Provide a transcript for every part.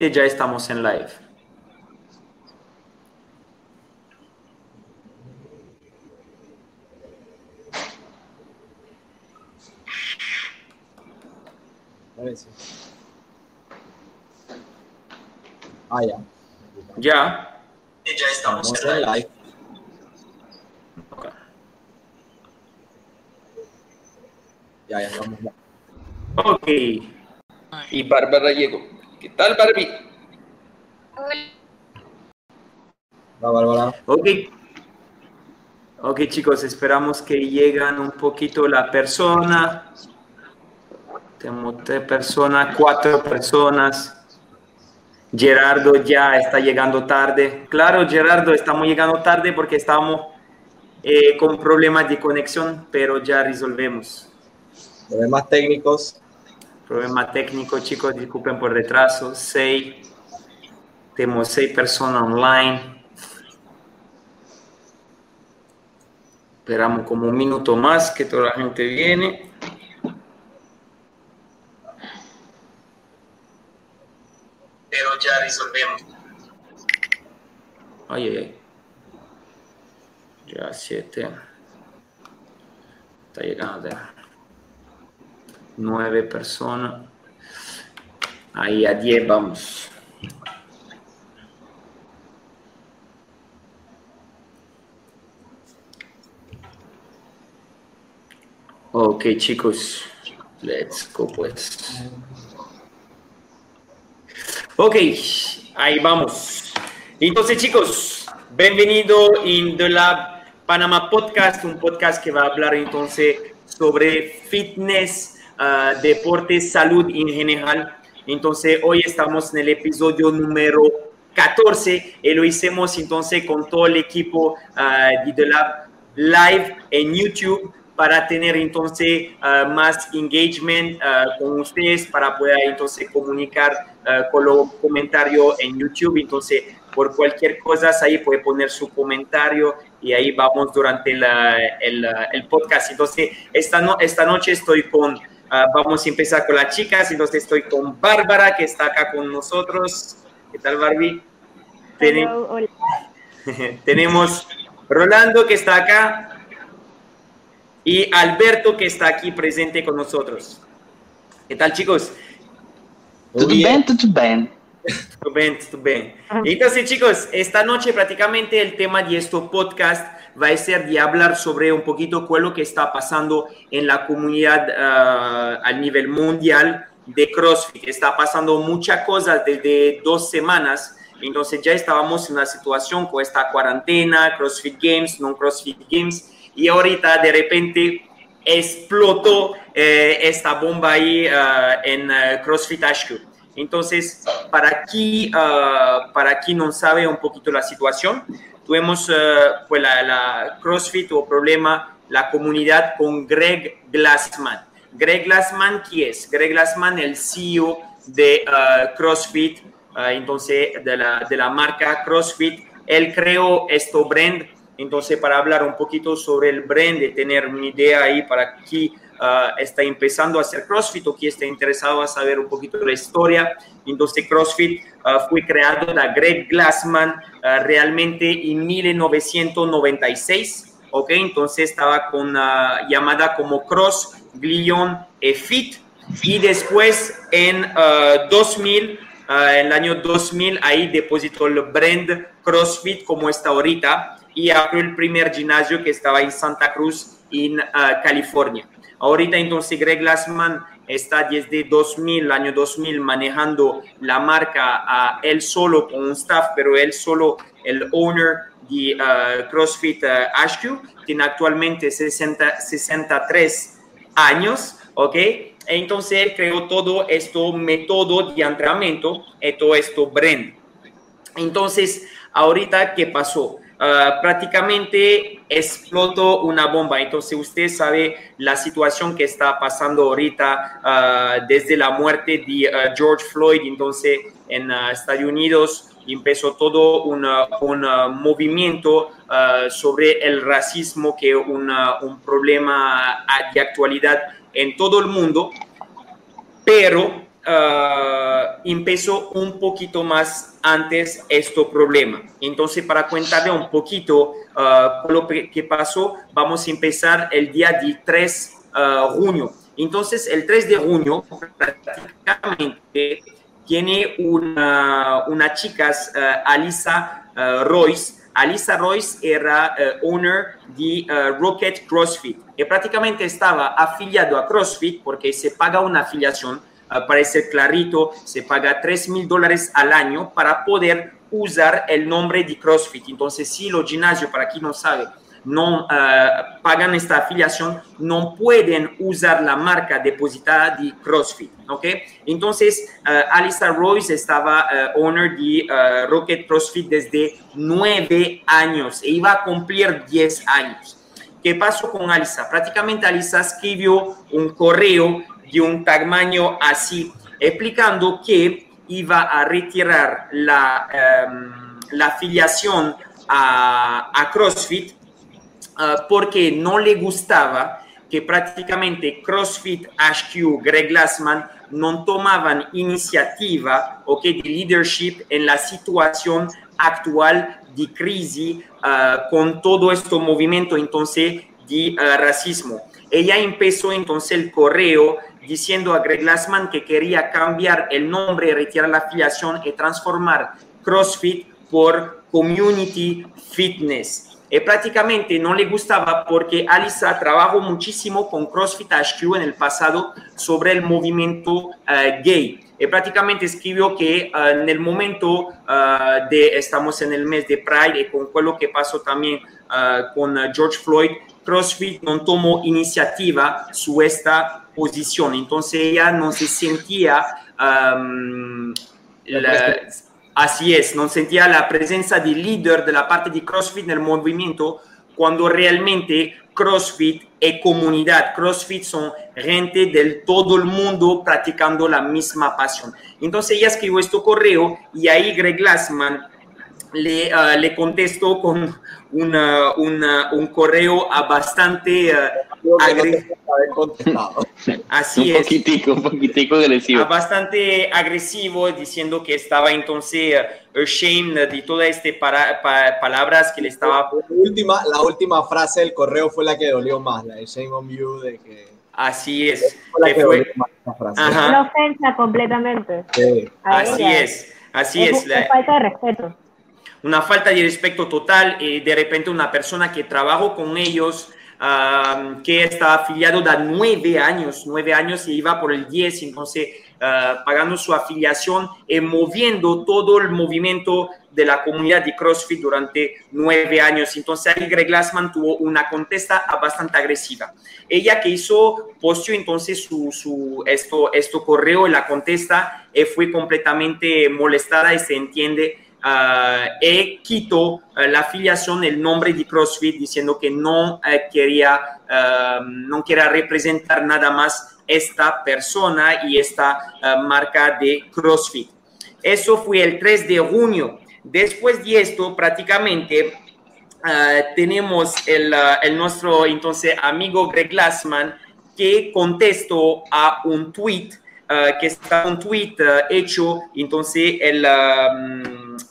ya estamos en live. Ah, ya. Ya. Ya estamos en live. Ya, ya estamos. Ok. Y Bárbara llegó. ¿Qué tal, Barbie? Hola, Bárbara. Ok. Ok, chicos, esperamos que llegan un poquito la persona. Tenemos tres personas, cuatro personas. Gerardo ya está llegando tarde. Claro, Gerardo, estamos llegando tarde porque estamos eh, con problemas de conexión, pero ya resolvemos. Problemas técnicos. Problema técnico, chicos, disculpen por retraso. Seis. Tenemos seis personas online. Esperamos como un minuto más que toda la gente viene. Pero ya resolvemos. Ay, ay, ay. Ya siete. Está llegando. Nueve personas. Ahí a diez vamos. Ok, chicos. Let's go, pues. Ok, ahí vamos. Entonces, chicos, bienvenido in The Lab Panama Podcast, un podcast que va a hablar entonces sobre fitness, uh, deportes, salud en general. Entonces, hoy estamos en el episodio número 14 y lo hicimos entonces con todo el equipo uh, de The live en YouTube para tener entonces uh, más engagement con ustedes, para poder entonces comunicar con los comentarios en YouTube. Entonces, por cualquier cosa, ahí puede poner su comentario y ahí vamos durante el, el, podcast. Entonces, esta, no, esta noche estoy con, vamos a empezar con las chicas, entonces estoy con Bárbara, que está acá con nosotros. ¿Qué tal, Barbie? Hello, hola. Tenemos Rolando, que está acá y Alberto que está aquí presente con nosotros. ¿Qué tal, chicos? Tudo bem, tudo bem. Tudo bem, tudo bem. Entonces, chicos, esta noche prácticamente el tema de este podcast va a ser de hablar sobre un poquito es lo que está pasando en la comunidad uh, a nivel mundial de CrossFit. Está pasando muchas cosas desde dos semanas. Entonces ya estábamos en una situación con esta cuarentena, CrossFit Games, no CrossFit Games y ahorita de repente explotó eh, esta bomba ahí uh, en uh, CrossFit HQ. Entonces, para aquí, uh, para aquí no sabe un poquito la situación, tuvimos pues la, la, CrossFit o problema, la comunidad con Greg Glassman. Greg Glassman, ¿quién es? Greg Glassman, el CEO de CrossFit, entonces de la, de la marca CrossFit. Él creó esto brand entonces, para hablar un poquito sobre el brand, de tener una idea ahí para quien uh, está empezando a hacer CrossFit o quien está interesado a saber un poquito de la historia. Entonces, CrossFit uh, fue creado por Greg Glassman uh, realmente en 1996. ¿ok? Entonces estaba con uh, llamada como Cross, Glion e Fit. Y después en 2000, en el año 2000, ahí depositó el brand CrossFit como está ahorita y abrió el primer gimnasio que estaba en Santa Cruz, en uh, California. Ahorita entonces Greg Glassman está desde 2000, año 2000, manejando la marca uh, él solo con un staff, pero él solo el owner de uh, CrossFit HQ, tiene actualmente 60, 63 años, ¿ok? Entonces él creó todo esto método de entrenamiento y todo esto brand. Entonces, ahorita, ¿qué pasó? Uh, prácticamente explotó una bomba. Entonces usted sabe la situación que está pasando ahorita uh, desde la muerte de uh, George Floyd. Entonces en Estados Unidos empezó todo un, un movimiento sobre el racismo que es un problema de actualidad en todo el mundo. Pero ah, empezó un poquito más antes este problema. Entonces, para contarle un poquito ah, lo que pasó, vamos a empezar el día de 3 de junio. Entonces, el 3 de junio, prácticamente, tiene una, una chica, Alisa Royce, Alisa Royce era uh, owner de uh, Rocket CrossFit y prácticamente estaba afiliado a CrossFit porque se paga una afiliación, uh, para ser clarito, se paga 3 mil dólares al año para poder usar el nombre de CrossFit. Entonces, si lo gimnasio, para quien no sabe, no eh, pagan esta afiliación, no pueden usar la marca depositada de CrossFit, ¿ok? Entonces, uh, Alisa Royce estaba uh, owner de Rocket CrossFit desde nueve años e iba a cumplir diez años. ¿Qué pasó con Alisa? Prácticamente Alisa escribió un correo de un tamaño así, explicando que iba a retirar la, um, la afiliación a, a CrossFit Ah, porque no le gustaba que prácticamente CrossFit HQ, Greg Glassman, no tomaban iniciativa o que de leadership en la situación actual de crisis ah, con todo este movimiento entonces de ah, racismo. Ella empezó entonces el correo diciendo a Greg Glassman que quería cambiar el nombre, retirar la afiliación y transformar CrossFit por Community Fitness. Eh, prácticamente no le gustaba porque Alisa trabajó muchísimo con CrossFit HQ en el pasado sobre el movimiento eh, gay. Eh, prácticamente escribió que en el momento de, estamos en el mes de Pride y con lo que pasó también con George Floyd, CrossFit no tomó iniciativa su esta posición. Entonces ella no se sentía... Así es, no sentía la presencia de líder de la parte de CrossFit en el movimiento cuando realmente CrossFit es comunidad. CrossFit son gente del todo el mundo practicando la misma pasión. Entonces ella escribió este correo y ahí Greg Glassman le, uh, le contestó con una, una, un correo a bastante uh, agresivo. Así un poquitico, un poquitico agresivo. Bastante agresivo, diciendo que estaba entonces uh, ashamed de todas estas para, pa, palabras que le estaba... La última, la última frase del correo fue la que dolió más, la de shame on you, de que... Así es. Fue la que fue... Ajá. Una ofensa completamente. Sí. Así es, así es. es. La... falta de respeto una falta de respeto total. Eh, de repente una persona que trabajó con ellos, que está afiliado da nueve años, nueve años y iba por el 10, entonces uh, pagando su afiliación y moviendo todo el movimiento de la comunidad de CrossFit durante nueve años. Entonces ahí Greg Glassman tuvo una contesta bastante agresiva. Ella que hizo, posteó entonces su, su esto, esto correo y la contesta y fue completamente molestada y se entiende uh, e quitó uh, la afiliación, el nombre de CrossFit, diciendo que no uh, quería, no quería representar nada más esta persona y esta marca de CrossFit. Eso fue el 3 de junio. Después de esto, prácticamente tenemos el, el, nuestro entonces amigo Greg Glassman que contestó a un tweet que está un tweet hecho entonces el,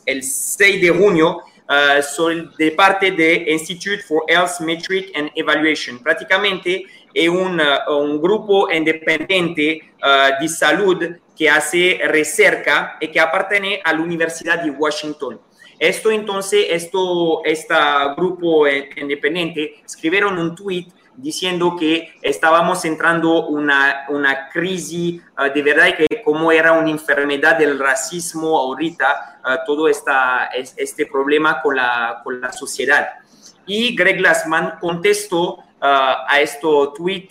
el 6 de junio uh, sobre, de parte de Institute for Health Metric and Evaluation. Prácticamente es un, un grupo independiente de salud que hace recerca y que aparte a la Universidad de Washington. Esto entonces, esto, este grupo independiente escribieron un tweet diciendo que estábamos entrando una, una crisis uh, de verdad y que como era una enfermedad del racismo ahorita, uh, todo esta, este problema con la, con la sociedad. Y Greg Glassman contestó uh, a este tweet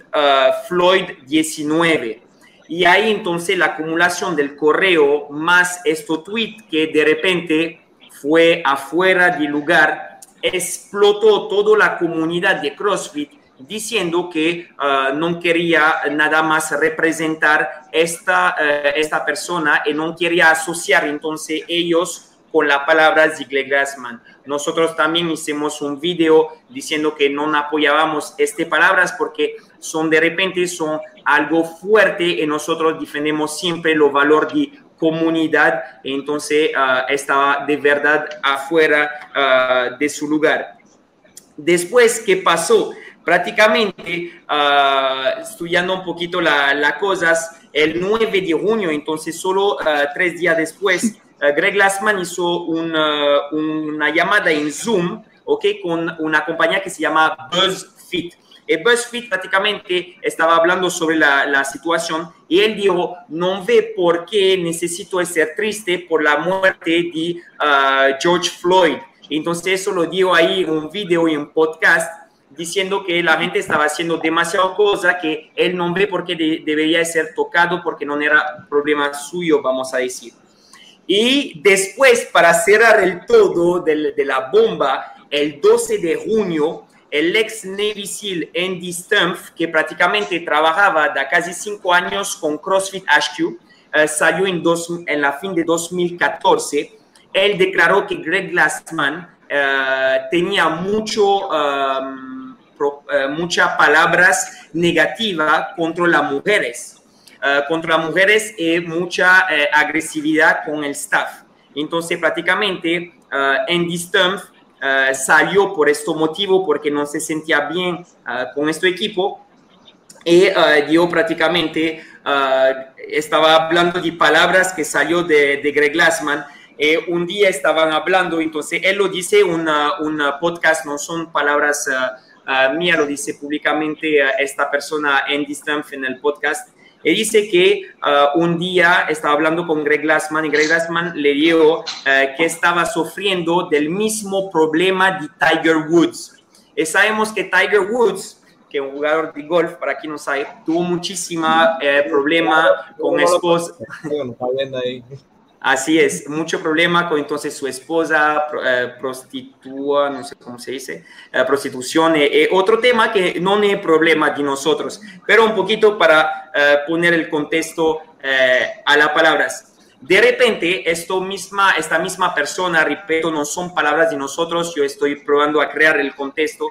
Floyd 19. Y ahí entonces la acumulación del correo más este tweet que de repente fue afuera del lugar, explotó toda la comunidad de CrossFit diciendo que uh, no quería nada más representar esta, uh, esta persona y no quería asociar entonces ellos con la palabra Ziegler Glassman. Nosotros también hicimos un video diciendo que no apoyábamos estas palabras porque son de repente son algo fuerte y nosotros defendemos siempre los valores de comunidad, entonces uh, estaba de verdad afuera uh, de su lugar. Después, ¿qué pasó? Prácticamente, uh, estudiando un poquito las la cosas, el 9 de junio, entonces solo tres días después, Greg Glassman hizo una, una llamada en Zoom, ¿ok? Con una compañía que se llama BuzzFeed. Eh, BuzzFeed prácticamente estaba hablando sobre la, situación y él dijo, no ve por qué necesito ser triste por la muerte de George Floyd. Entonces eso lo dijo ahí un video y un podcast diciendo que la gente estaba haciendo demasiado cosa que él no ve por qué de, debería ser tocado porque no era problema suyo, vamos a decir. Y después, para cerrar el todo de, de la bomba, el 12 de junio, el ex Navy SEAL Andy Stumpf, que prácticamente trabajaba de casi cinco años con CrossFit HQ, eh, salió en, dos, en la fin de 2014. Él declaró que Greg Glassman eh, tenía mucho, um, uh, muchas palabras negativas contra las mujeres, uh, contra las mujeres y mucha agresividad con el staff. Entonces, prácticamente, Andy Stumpf salió por este motivo porque no se sentía bien con este equipo y yo prácticamente estaba hablando de palabras que salió de, Greg Glassman. Eh, un día estaban hablando, entonces él lo dice, una podcast, no son palabras mías, lo dice públicamente esta persona, Andy Stumpf, en el podcast. Y dice que uh, un día estaba hablando con Greg Glassman y Greg Glassman le dijo uh, que estaba sufriendo del mismo problema de Tiger Woods. Y sabemos que Tiger Woods, que es un jugador de golf, para quien no sabe, tuvo muchísima eh, problema con esposa. Así es, mucho problema con entonces su esposa, eh, prostitúa, no sé cómo se dice, eh, prostitución. Eh, eh, otro tema que no es problema de nosotros, pero un poquito para eh, poner el contexto a las palabras. De repente, esto misma, esta misma persona, repito, no son palabras de nosotros, yo estoy probando a crear el contexto.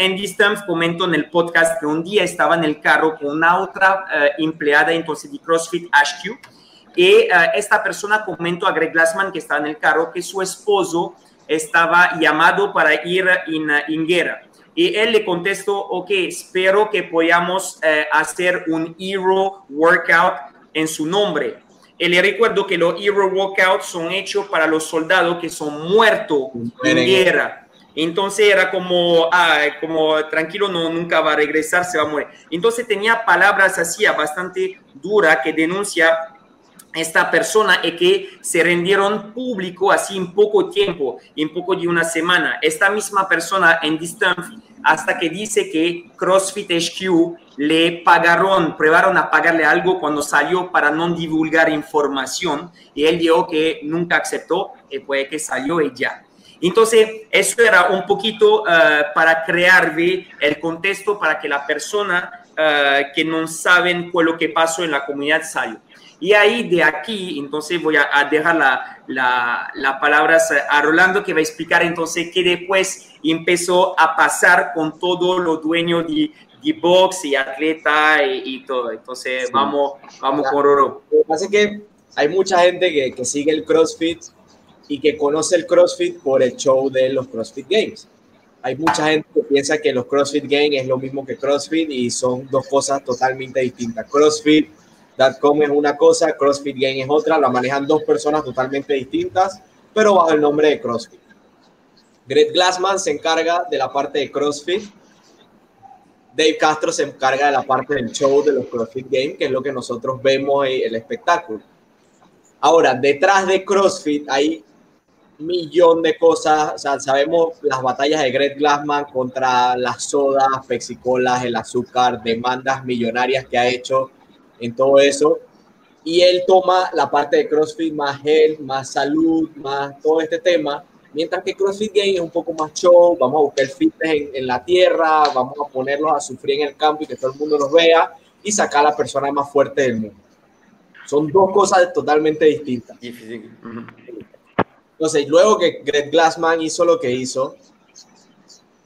Andy Stumpf comentó en el podcast que un día estaba en el carro con una otra empleada entonces de CrossFit HQ y uh, esta persona comentó a Greg Glassman, que está en el carro, que su esposo estaba llamado para ir en, en guerra. Y él le contestó, ok, espero que podamos uh, hacer un Hero Workout en su nombre. Y le recuerdo que los Hero Workouts son hechos para los soldados que son muertos en guerra. Entonces era como, ah, como tranquilo, no, nunca va a regresar, se va a morir. Entonces tenía palabras así, bastante duras, que denuncia esta persona y que se rendieron público así en poco tiempo, en poco de una semana. Esta misma persona en distance hasta que dice que CrossFit HQ le pagaron, probaron a pagarle algo cuando salió para no divulgar información y él dijo que nunca aceptó y puede que salió y ya. Entonces, eso era un poquito uh, para crear el contexto para que la persona uh, que no saben cuál lo que pasó en la comunidad salió. Y ahí de aquí, entonces voy a, dejar la, la, la palabra a Rolando que va a explicar entonces qué después empezó a pasar con todo lo dueño de, de box y atleta y, y todo. Entonces sí. vamos, vamos con Roro. Lo que pasa es que hay mucha gente que, que sigue el CrossFit y que conoce el CrossFit por el show de los CrossFit Games. Hay mucha gente que piensa que los CrossFit Games es lo mismo que CrossFit y son dos cosas totalmente distintas. CrossFit .com es una cosa, CrossFit Game es otra, la manejan dos personas totalmente distintas, pero bajo el nombre de CrossFit. Greg Glassman se encarga de la parte de CrossFit, Dave Castro se encarga de la parte del show de los CrossFit Games, que es lo que nosotros vemos en el espectáculo. Ahora, detrás de CrossFit hay un millón de cosas, sabemos las batallas de Greg Glassman contra las sodas, pexicolas, el azúcar, demandas millonarias que ha hecho en todo eso. Y él toma la parte de CrossFit más health, más salud, más todo este tema. Mientras que CrossFit Game es un poco más show, vamos a buscar fitness en, en, la tierra, vamos a ponerlos a sufrir en el campo y que todo el mundo los vea y sacar a la persona más fuerte del mundo. Son dos cosas totalmente distintas. Entonces, luego que Greg Glassman hizo lo que hizo,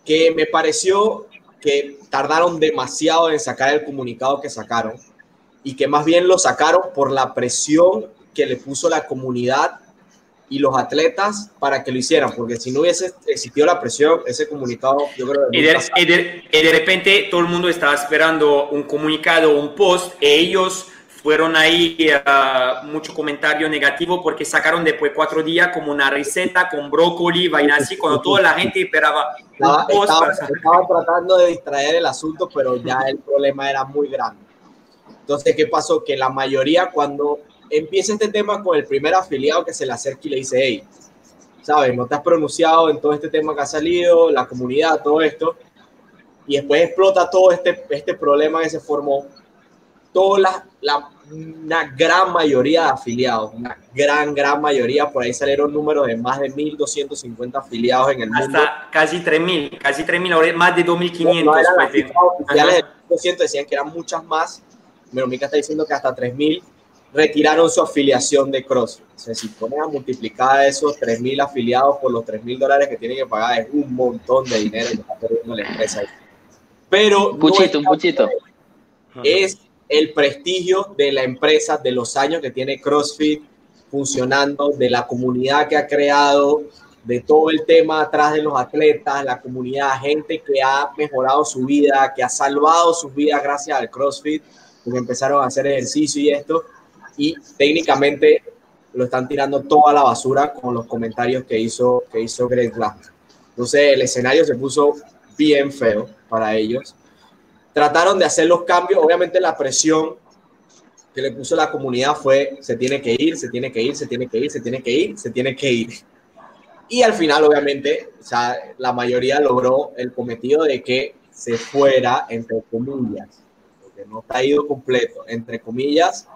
que me pareció que tardaron demasiado en sacar el comunicado que sacaron y que más bien lo sacaron por la presión que le puso la comunidad y los atletas para que lo hicieran, porque si no hubiese existido la presión, ese comunicado, yo creo que... Y de, y de, repente todo el mundo estaba esperando un comunicado, un post, e ellos fueron ahí uh, mucho comentario negativo porque sacaron después cuatro días como una receta con brócoli, vaina así, cuando toda la gente esperaba estaba, un post estaba tratando de distraer el asunto, pero ya el problema era muy grande. Entonces, ¿qué pasó? Que la mayoría cuando empieza este tema con el primer afiliado que se le acerca y le dice, hey, ¿sabes? No te has pronunciado en todo este tema que ha salido, la comunidad, todo esto. Y después explota todo este, este problema que se formó. Toda la, la, una gran mayoría de afiliados, una gran, gran mayoría, por ahí salieron números de más de 1.250 afiliados en el mundo. Hasta casi 3.000, casi 3.000, más de 2.500. No, oficiales del decían que eran muchas más, pero Mica está diciendo que hasta 3.000 retiraron su afiliación de CrossFit. O sea, si pones a multiplicar esos 3.000 afiliados por los 3.000 dólares que tienen que pagar, es un montón de dinero que está perdiendo la empresa. Pero un puchito, un puchito. Es el prestigio de la empresa, de los años que tiene CrossFit funcionando, de la comunidad que ha creado, de todo el tema atrás de los atletas, la comunidad, gente que ha mejorado su vida, que ha salvado sus vidas gracias al CrossFit, empezaron a hacer ejercicio y esto y técnicamente lo están tirando toda la basura con los comentarios que hizo, que hizo Greg Glassman. Entonces el escenario se puso bien feo para ellos. Trataron de hacer los cambios, obviamente la presión que le puso la comunidad fue se tiene que ir, se tiene que ir, se tiene que ir, se tiene que ir, se tiene que ir. Y al final, obviamente, o sea, la mayoría logró el cometido de que se fuera, entre comillas, no está ido completo, entre comillas,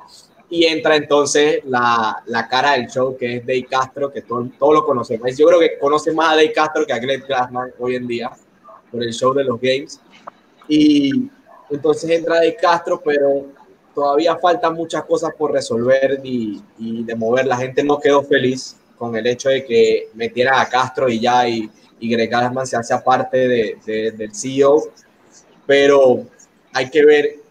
y entra entonces la, la, cara del show que es Dave Castro, que todos todo lo conocemos. Yo creo que conoce más a Dave Castro que a Greg Glassman hoy en día por el show de los games. Y entonces entra Dave Castro, pero todavía faltan muchas cosas por resolver y, y, de mover. La gente no quedó feliz con el hecho de que metieran a Castro y ya y, y Greg Glassman se hace parte de, de, del CEO, pero hay que ver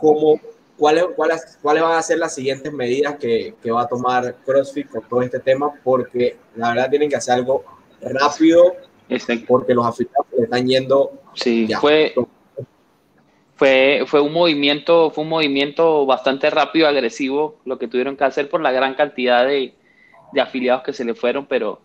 cómo ¿cuáles, cuáles, cuáles van a ser las siguientes medidas que, que, va a tomar CrossFit con todo este tema, porque la verdad tienen que hacer algo rápido, porque los afiliados están yendo. Sí, fue, fue, fue, un movimiento, fue un movimiento bastante rápido, agresivo, lo que tuvieron que hacer por la gran cantidad de, de afiliados que se le fueron, pero,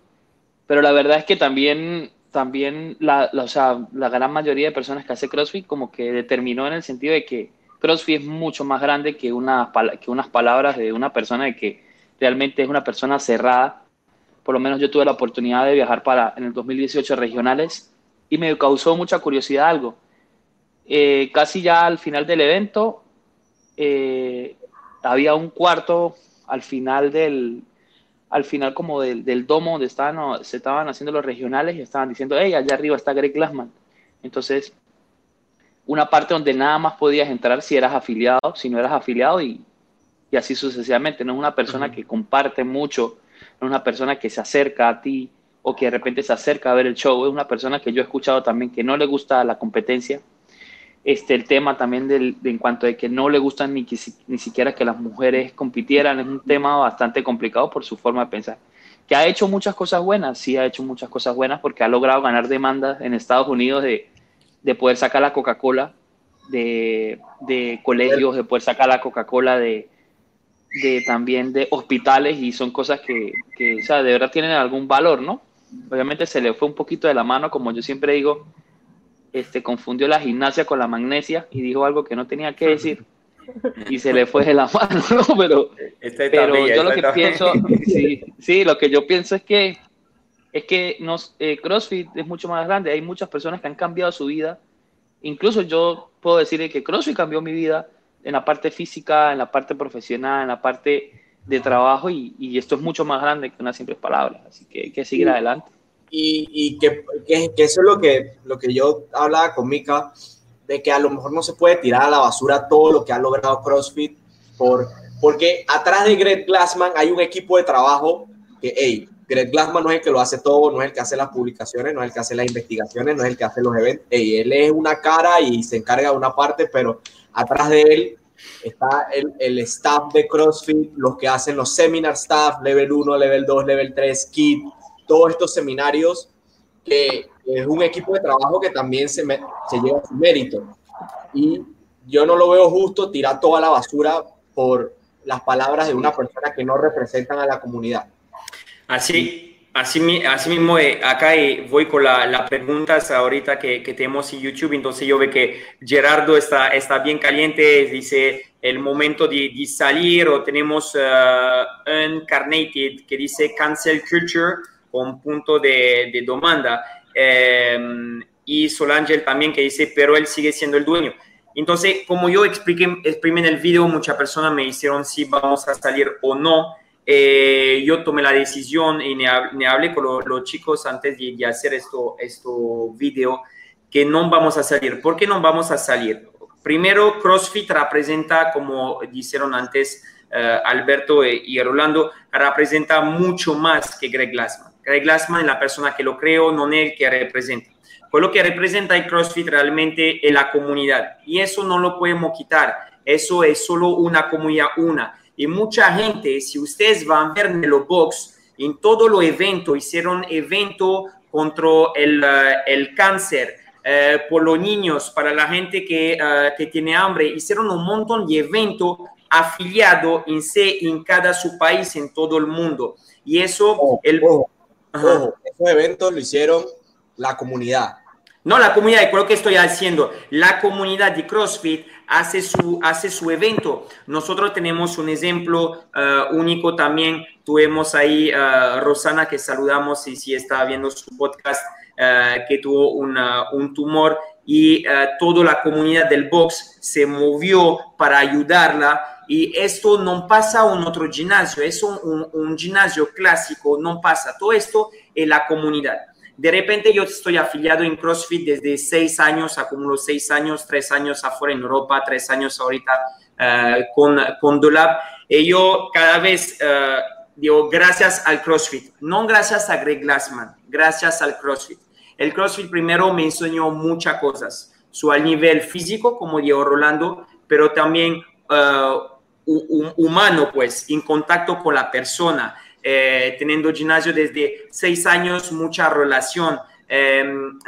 pero la verdad es que también también la, la, o sea, la gran mayoría de personas que hace CrossFit como que determinó en el sentido de que CrossFit es mucho más grande que, una, que unas palabras de una persona de que realmente es una persona cerrada. Por lo menos yo tuve la oportunidad de viajar para en el 2018 regionales y me causó mucha curiosidad algo. Eh, casi ya al final del evento eh, había un cuarto al final del al final como del, del domo donde estaban, se estaban haciendo los regionales y estaban diciendo, hey, allá arriba está Greg Glassman. Entonces una parte donde nada más podías entrar si eras afiliado, si no eras afiliado y, y así sucesivamente. No es una persona que comparte mucho, no es una persona que se acerca a ti o que de repente se acerca a ver el show, es una persona que yo he escuchado también que no le gusta la competencia. Este, el tema también del, de, en cuanto de que no le gustan ni, ni siquiera que las mujeres compitieran, es un tema bastante complicado por su forma de pensar. Que ha hecho muchas cosas buenas, sí ha hecho muchas cosas buenas porque ha logrado ganar demandas en Estados Unidos de, de poder sacar la Coca-Cola de, de, colegios, de poder sacar la Coca-Cola de, de, también de hospitales y son cosas que, que, o sea, de verdad tienen algún valor, ¿no? Obviamente se le fue un poquito de la mano, como yo siempre digo, este, confundió la gimnasia con la magnesia y dijo algo que no tenía que decir y se le fue de la mano, ¿no? Pero, pero yo lo que pienso, sí, sí, lo que yo pienso es que es que nos, eh, CrossFit es mucho más grande. Hay muchas personas que han cambiado su vida. Incluso yo puedo decir que CrossFit cambió mi vida en la parte física, en la parte profesional, en la parte de trabajo y, esto es mucho más grande que unas simples palabras. Así que hay que seguir adelante. Y, y que, que, eso es lo que, lo que yo hablaba con Mika, de que a lo mejor no se puede tirar a la basura todo lo que ha logrado CrossFit, por, porque atrás de Greg Glassman hay un equipo de trabajo que, hey, Greg Glassman no es el que lo hace todo, no es el que hace las publicaciones, no es el que hace las investigaciones, no es el que hace los eventos. Él es una cara y se encarga de una parte, pero atrás de él está el, el, staff de CrossFit, los que hacen los seminar staff, level 1, level 2, level 3, kit, todos estos seminarios, que es un equipo de trabajo que también se, se lleva su mérito. Y yo no lo veo justo tirar toda la basura por las palabras de una persona que no representan a la comunidad. Así, así, así mismo, eh, acá eh, voy con las la preguntas ahorita que, que, tenemos en YouTube, entonces yo veo que Gerardo está, está bien caliente, dice el momento de, de salir, o tenemos uh, que dice cancel culture con punto de, de demanda, eh, y Solangel también que dice, pero él sigue siendo el dueño. Entonces, como yo expliqué, expliqué en el video, muchas personas me hicieron si vamos a salir o no. Eh, yo tomé la decisión y me, hablé con los chicos antes de, hacer esto, esto video que no vamos a salir. ¿Por qué no vamos a salir? Primero, CrossFit representa, como dijeron antes uh, Alberto y Rolando, representa mucho más que Greg Glassman. Greg Glassman es la persona que lo creo, no es el que representa. Pues lo que representa el CrossFit realmente es la comunidad. Y eso no lo podemos quitar. Eso es solo una comunidad, una. Y mucha gente, si ustedes van a ver en los box, en todo los evento, hicieron evento contra el, uh, el cáncer, uh, por los niños, para la gente que, uh, que tiene hambre, hicieron un montón de eventos afiliados en, en cada su país, en todo el mundo. Y eso... Oh, el, oh, oh, esos eventos lo hicieron la comunidad. No, la comunidad, creo que estoy haciendo. La comunidad de CrossFit hace su, hace su evento. Nosotros tenemos un ejemplo uh, único también. Tuvimos ahí uh, Rosana, que saludamos y si está viendo su podcast, uh, que tuvo una, un tumor y toda la comunidad del box se movió para ayudarla. Y esto no pasa en otro gimnasio, es un, un, un gimnasio clásico, no pasa. Todo esto en la comunidad. De repente yo estoy afiliado en CrossFit desde seis años, acumulo seis años, tres años afuera en Europa, tres años ahorita uh, con, con Dolab. Y yo cada vez uh, digo gracias al CrossFit, no gracias a Greg Glassman, gracias al CrossFit. El CrossFit primero me enseñó muchas cosas, su al nivel físico, como dijo Rolando, pero también uh, humano, pues, en contacto con la persona eh, teniendo gimnasio desde seis años, mucha relación, eh,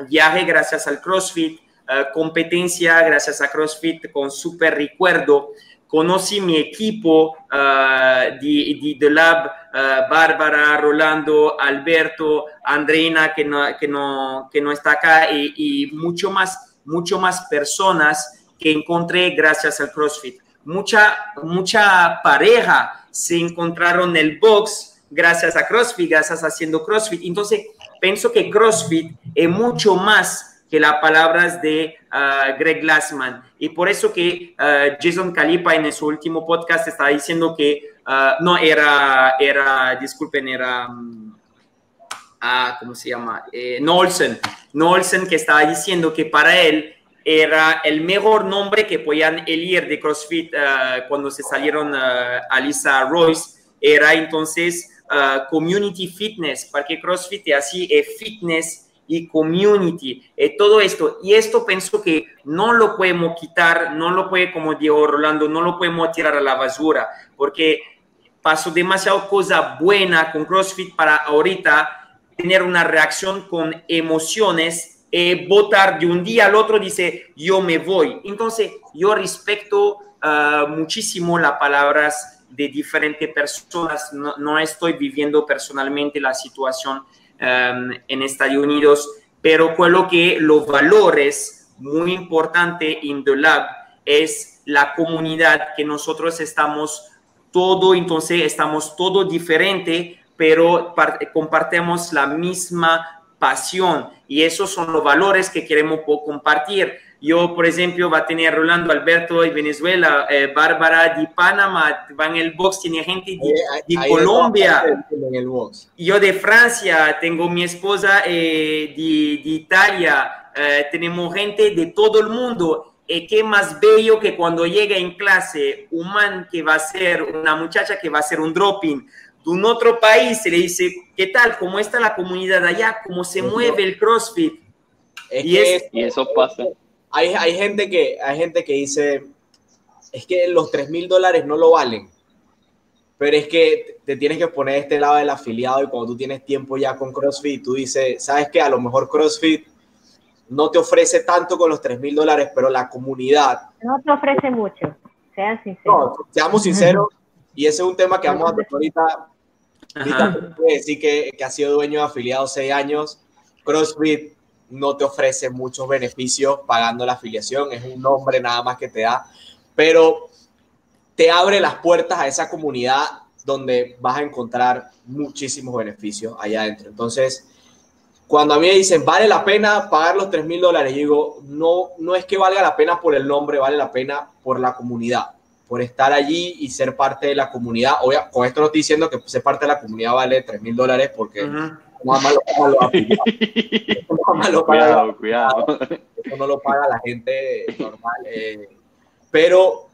viaje gracias al CrossFit, eh, competencia gracias a CrossFit con súper recuerdo. Conocí mi equipo uh, de, de, Lab, uh, Bárbara, Rolando, Alberto, Andreina, que no, que no, que no está acá, y, y mucho, más, mucho más personas que encontré gracias al CrossFit. Mucha, mucha pareja se encontraron en el box gracias a CrossFit, gracias haciendo CrossFit. Entonces, pienso que CrossFit es mucho más que las palabras de uh, Greg Glassman. Y por eso que uh, Jason Calipa en su último podcast estaba diciendo que uh, no era, era, disculpen, era, um, ah, ¿cómo se llama? Eh, Nolsen. Nolsen que estaba diciendo que para él era el mejor nombre que podían elegir de CrossFit cuando se salieron a Lisa Royce. Era entonces uh, community fitness, porque CrossFit así, es fitness y community, eh, todo esto. Y esto pienso que no lo podemos quitar, no lo puede, como dijo Rolando, no lo podemos tirar a la basura, porque pasó demasiado cosa buena con CrossFit para ahorita tener una reacción con emociones, eh, votar de un día al otro, dice, yo me voy. Entonces, yo respeto uh, muchísimo las palabras de diferentes personas. No, no, estoy viviendo personalmente la situación um, en Estados Unidos, pero lo que los valores muy importante en The Lab es la comunidad que nosotros estamos todo, entonces estamos todo diferente, pero compartimos la misma pasión y esos son los valores que queremos compartir. Yo, por ejemplo, va a tener Rolando Alberto de Venezuela, eh, Bárbara de Panamá, va en el box, tiene gente de, de Colombia. En el box. Yo de Francia, tengo mi esposa eh, de, de, Italia, eh, tenemos gente de todo el mundo. y qué más bello que cuando llega en clase un man que va a ser, una muchacha que va a hacer un dropping tú en otro país se le dice, ¿qué tal? ¿Cómo está la comunidad allá? ¿Cómo se mueve el CrossFit? y, eso pasa. Hay, hay, gente que, hay gente que dice, es que los 3 mil dólares no lo valen. Pero es que te tienes que poner este lado del afiliado y cuando tú tienes tiempo ya con CrossFit, tú dices, ¿sabes qué? A lo mejor CrossFit no te ofrece tanto con los 3 mil dólares, pero la comunidad... No te ofrece mucho, sean sinceros. No, seamos sinceros, y ese es un tema que vamos a tocar ahorita. Ahorita decir que, que ha sido dueño de afiliados 6 años. CrossFit no te ofrece muchos beneficios pagando la afiliación, es un nombre nada más que te da, pero te abre las puertas a esa comunidad donde vas a encontrar muchísimos beneficios allá adentro. Entonces, cuando a mí me dicen, vale la pena pagar los 3 mil dólares, digo, no, no es que valga la pena por el nombre, vale la pena por la comunidad, por estar allí y ser parte de la comunidad. Obvio, con esto no estoy diciendo que ser parte de la comunidad vale 3 mil dólares porque lo cuidado, cuidado. Eso no lo paga la gente normal. Eh, pero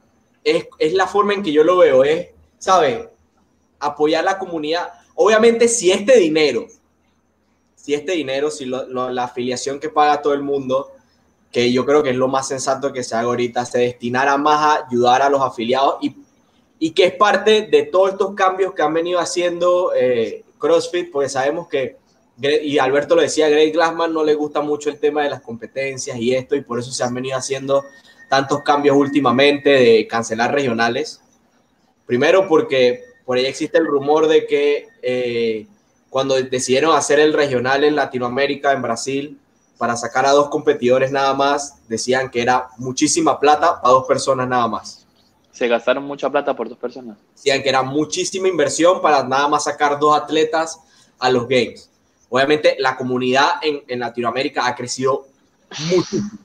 es, es, la forma en que yo lo veo, es, ¿sabes? Apoyar la comunidad. Obviamente, si este dinero, si este dinero, si la afiliación que paga todo el mundo, que yo creo que es lo más sensato que se haga ahorita, se destinara más a ayudar a los afiliados y, y que es parte de todos estos cambios que han venido haciendo eh, CrossFit, porque sabemos que, y Alberto lo decía, Greg Glassman no le gusta mucho el tema de las competencias y esto, y por eso se han venido haciendo tantos cambios últimamente de cancelar regionales. Primero porque por ahí existe el rumor de que eh, cuando decidieron hacer el regional en Latinoamérica, en Brasil, para sacar a dos competidores nada más, decían que era muchísima plata a dos personas nada más. Se gastaron mucha plata por dos personas. Decían que era muchísima inversión para nada más sacar dos atletas a los Games. Obviamente la comunidad en, en Latinoamérica ha crecido muchísimo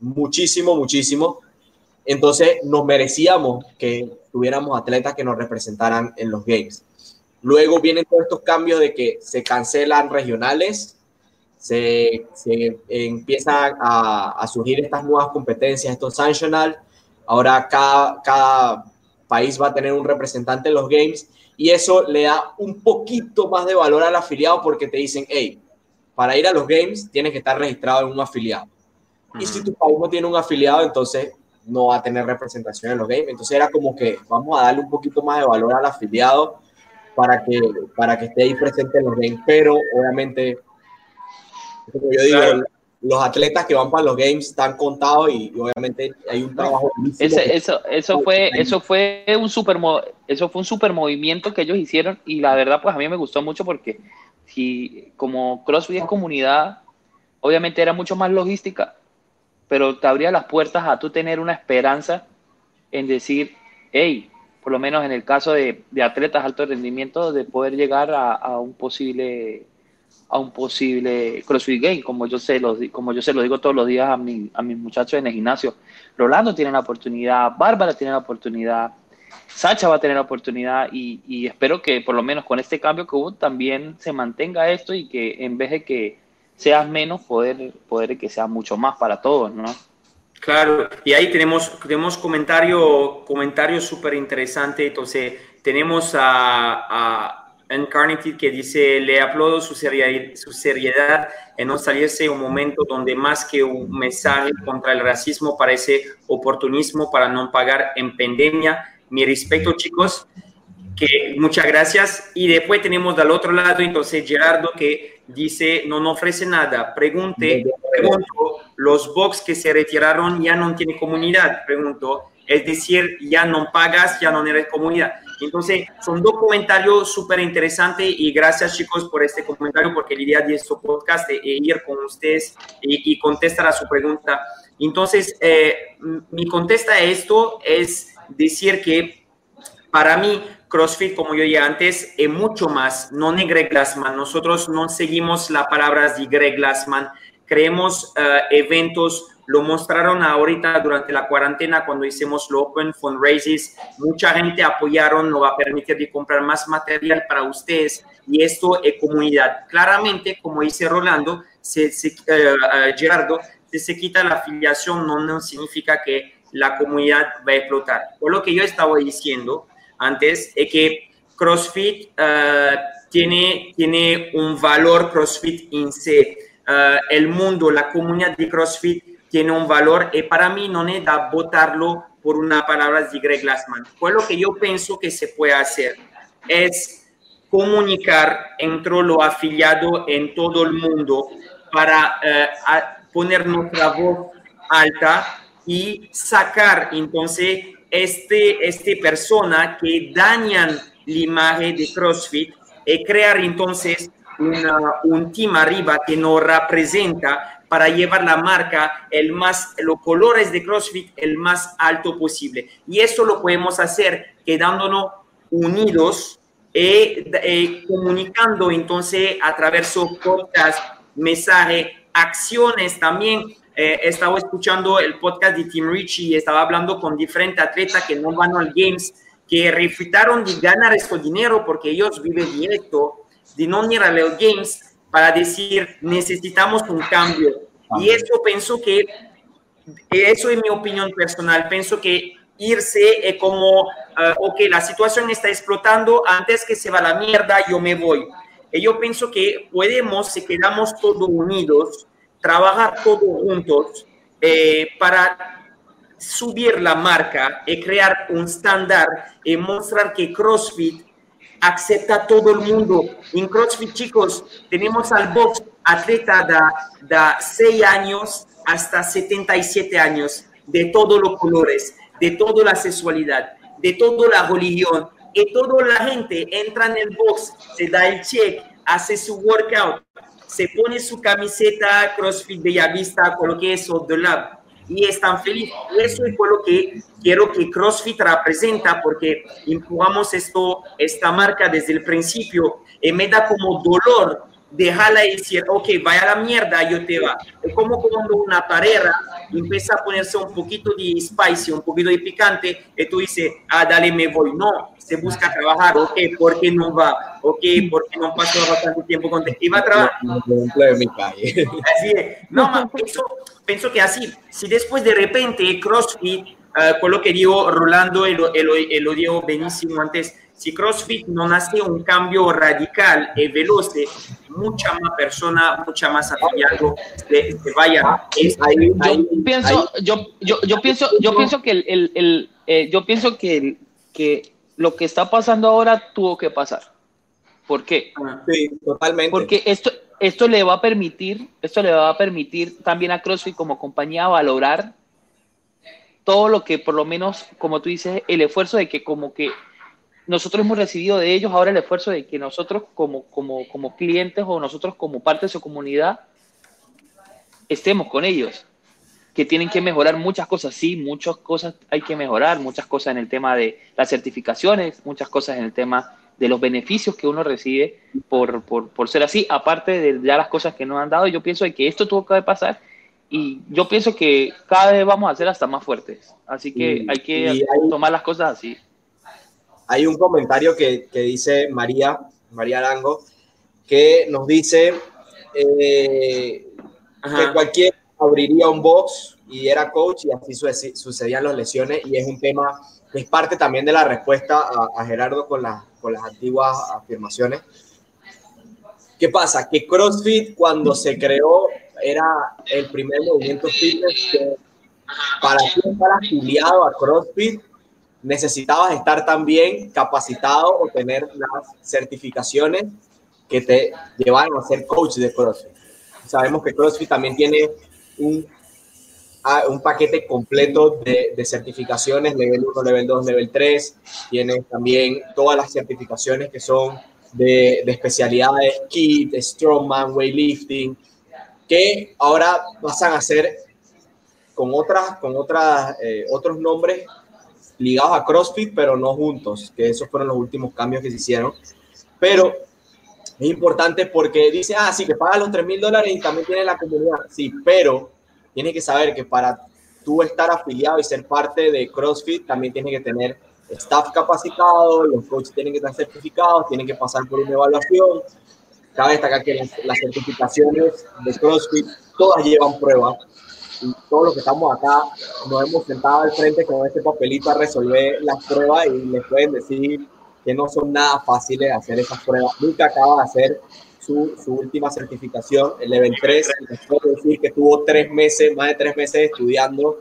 muchísimo, muchísimo. Entonces nos merecíamos que tuviéramos atletas que nos representaran en los Games. Luego vienen todos estos cambios de que se cancelan regionales, se, se empiezan a, a, surgir estas nuevas competencias, estos sanctional. Ahora cada, cada país va a tener un representante en los Games y eso le da un poquito más de valor al afiliado porque te dicen, hey, para ir a los Games tienes que estar registrado en un afiliado. Y si tu país no tiene un afiliado, entonces no va a tener representación en los games. Entonces era como que vamos a darle un poquito más de valor al afiliado para que, para que esté ahí presente en los games. Pero obviamente, como yo digo, los atletas que van para los games están contados y, obviamente hay un trabajo. eso, eso, fue, eso fue un super eso fue un super movimiento que ellos hicieron y la verdad pues a mí me gustó mucho porque si como CrossFit es comunidad, obviamente era mucho más logística pero te abría las puertas a tú tener una esperanza en decir, hey, por lo menos en el caso de, de atletas alto rendimiento, de poder llegar a, a, un posible a un posible CrossFit Game, como yo se lo, como yo se lo digo todos los días a, mi, a mis muchachos en el gimnasio. Rolando tiene la oportunidad, Bárbara tiene la oportunidad, Sacha va a tener la oportunidad y, y espero que por lo menos con este cambio que hubo también se mantenga esto y que en vez de que seas menos, poder, poder que sea mucho más para todos, ¿no? Claro, y ahí tenemos, tenemos comentario, comentario súper interesante. Entonces, tenemos a Incarnated que dice, le aplaudo su seriedad, su seriedad en no salirse un momento donde más que un mensaje contra el racismo parece oportunismo para no pagar en pandemia. Mi respeto, chicos, que muchas gracias. Y después tenemos del otro lado, entonces, Gerardo, que dice, no, no ofrece nada. Pregunte, pregunto, los box que se retiraron ya no tienen comunidad, pregunto. Es decir, ya no pagas, ya no eres comunidad. Entonces, son dos comentarios súper interesantes y gracias chicos por este comentario porque la idea de este podcast es ir con ustedes y, y contestar a su pregunta. Entonces, eh, mi contesta a esto es decir que para mí CrossFit, como yo dije antes, es mucho más, no de Greg Glassman. Nosotros no seguimos las palabras de Greg Glassman. Creemos uh, eventos, lo mostraron ahorita durante la cuarentena cuando hicimos los Open Fundraisers. Mucha gente apoyaron, nos va a permitir de comprar más material para ustedes y esto es comunidad. Claramente, como dice Rolando, se, se, uh, Gerardo, si se quita la afiliación no, no significa que la comunidad va a explotar. Por lo que yo estaba diciendo, antes, es que CrossFit tiene, tiene un valor CrossFit in sé. Uh, el mundo, la comunidad de CrossFit tiene un valor y para mí no es da votarlo por una palabra de Greg Glassman. Pues lo que yo pienso que se puede hacer es comunicar entre los afiliados en todo el mundo para uh, poner nuestra voz alta y sacar entonces este, este persona que dañan la imagen de CrossFit y crear entonces un team arriba que nos representa para llevar la marca, el más, los colores de CrossFit el más alto posible. Y eso lo podemos hacer quedándonos unidos y, comunicando entonces a través de podcast, mensaje, acciones también eh, estaba escuchando el podcast de Tim Ritchie y estaba hablando con diferentes atletas que no van al Games, que refutaron de ganar este dinero porque ellos viven directo, de no ir a los Games para decir necesitamos un cambio. Y eso pienso que, eso es mi opinión personal, pienso que irse es como, uh, ok, la situación está explotando, antes que se va la mierda, yo me voy. Y yo pienso que podemos, si quedamos todos unidos, trabajar todos juntos eh, para subir la marca y crear un estándar y mostrar que CrossFit acepta todo el mundo. En CrossFit, chicos, tenemos al box atleta de, de 6 años hasta 77 años, de todos los colores, de toda la sexualidad, de toda la religión. Y toda la gente entra en el box, se da el check, hace su workout, se pone su camiseta CrossFit Bellavista con lo que es Lab y están felices. Eso es lo que quiero que CrossFit representa porque empujamos esto, esta marca desde el principio y me da como dolor déjala y decir, ok, vaya a la mierda, yo te va. Es como cuando una pareja empieza a ponerse un poquito de spicy, un poquito de picante, y tú dices, ah, dale, me voy. No, se busca trabajar, ok, ¿por qué no va? Ok, ¿por qué no pasó bastante tiempo con Y va a trabajar. Así es. No, pienso, pienso que así, si después de repente CrossFit, uh, con lo que dijo Rolando, el, el, el, lo dijo benísimo antes, si CrossFit no hace un cambio radical y veloz, mucha más persona, mucha más afiliado se, vaya. yo, pienso, yo, yo, yo, pienso, yo pienso que el, el, eh, yo pienso que, que lo que está pasando ahora tuvo que pasar. ¿Por qué? Ah, sí, totalmente. Porque esto, esto le va a permitir, esto le va a permitir también a CrossFit como compañía valorar todo lo que por lo menos, como tú dices, el esfuerzo de que como que nosotros hemos recibido de ellos ahora el esfuerzo de que nosotros como, como, como clientes o nosotros como parte de su comunidad estemos con ellos, que tienen que mejorar muchas cosas, sí, muchas cosas hay que mejorar, muchas cosas en el tema de las certificaciones, muchas cosas en el tema de los beneficios que uno recibe por, por, por ser así, aparte de ya las cosas que nos han dado, yo pienso que esto tuvo que pasar y yo pienso que cada vez vamos a ser hasta más fuertes, así que hay que tomar las cosas así hay un comentario que, que dice María, María Arango, que nos dice eh, que cualquier abriría un box y era coach y así sucedían las lesiones y es un tema que es parte también de la respuesta a, Gerardo con, con las antiguas afirmaciones. ¿Qué pasa? Que CrossFit cuando se creó era el primer movimiento fitness que para estar afiliado a CrossFit necesitabas estar también capacitado o tener las certificaciones que te llevan a ser coach de CrossFit. Sabemos que CrossFit también tiene un, un paquete completo de, certificaciones, level 1, level 2, level 3. Tiene también todas las certificaciones que son de, de especialidades, KIT, Strongman, Weightlifting, que ahora pasan a ser con, otras, con otras, eh, otros nombres ligados a CrossFit, pero no juntos, que esos fueron los últimos cambios que se hicieron. Pero es importante porque dice, ah, sí, que paga los 3 mil dólares y también tiene la comunidad. Sí, pero tienes que saber que para tú estar afiliado y ser parte de CrossFit, también tienes que tener staff capacitado, los coaches tienen que estar certificados, tienen que pasar por una evaluación. Cabe destacar que las, las certificaciones de CrossFit todas llevan pruebas y todos los que estamos acá nos hemos sentado al frente con este papelito a resolver las pruebas y les pueden decir que no son nada fáciles hacer esas pruebas. Nunca acaba de hacer su, su última certificación, el Level 3, y puedo decir que tuvo tres meses, más de tres meses estudiando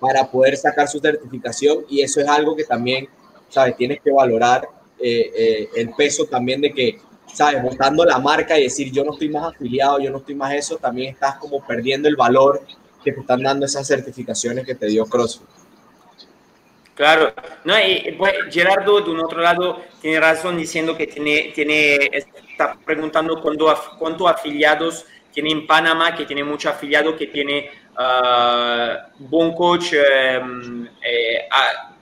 para poder sacar su certificación y eso es algo que también, ¿sabes? Tienes que valorar eh, eh, el peso también de que, ¿sabes? Votando la marca y decir yo no estoy más afiliado, yo no estoy más eso, también estás como perdiendo el valor que te están dando esas certificaciones que te dio CrossFit. Claro, no, y, pues, Gerardo, de un otro lado, tiene razón diciendo que tiene, tiene está preguntando cuánto, cuánto afiliados tiene en Panamá, que tiene mucho afiliado, que tiene uh, buen coach um, eh,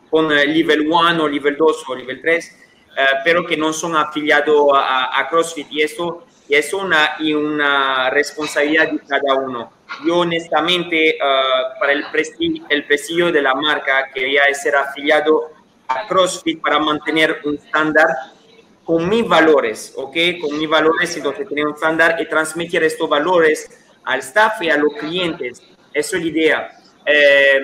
con nivel 1 o nivel 2 o nivel 3, uh, pero que no son afiliados a, a, CrossFit. Y eso y es una, y una responsabilidad de cada uno. Yo honestamente, uh, para el prestigio, el prestigio de la marca, quería ser afiliado a CrossFit para mantener un estándar con mis valores, ¿ok? Con mis valores, entonces tener un estándar y transmitir estos valores al staff y a los clientes. Eso es la idea. Eh,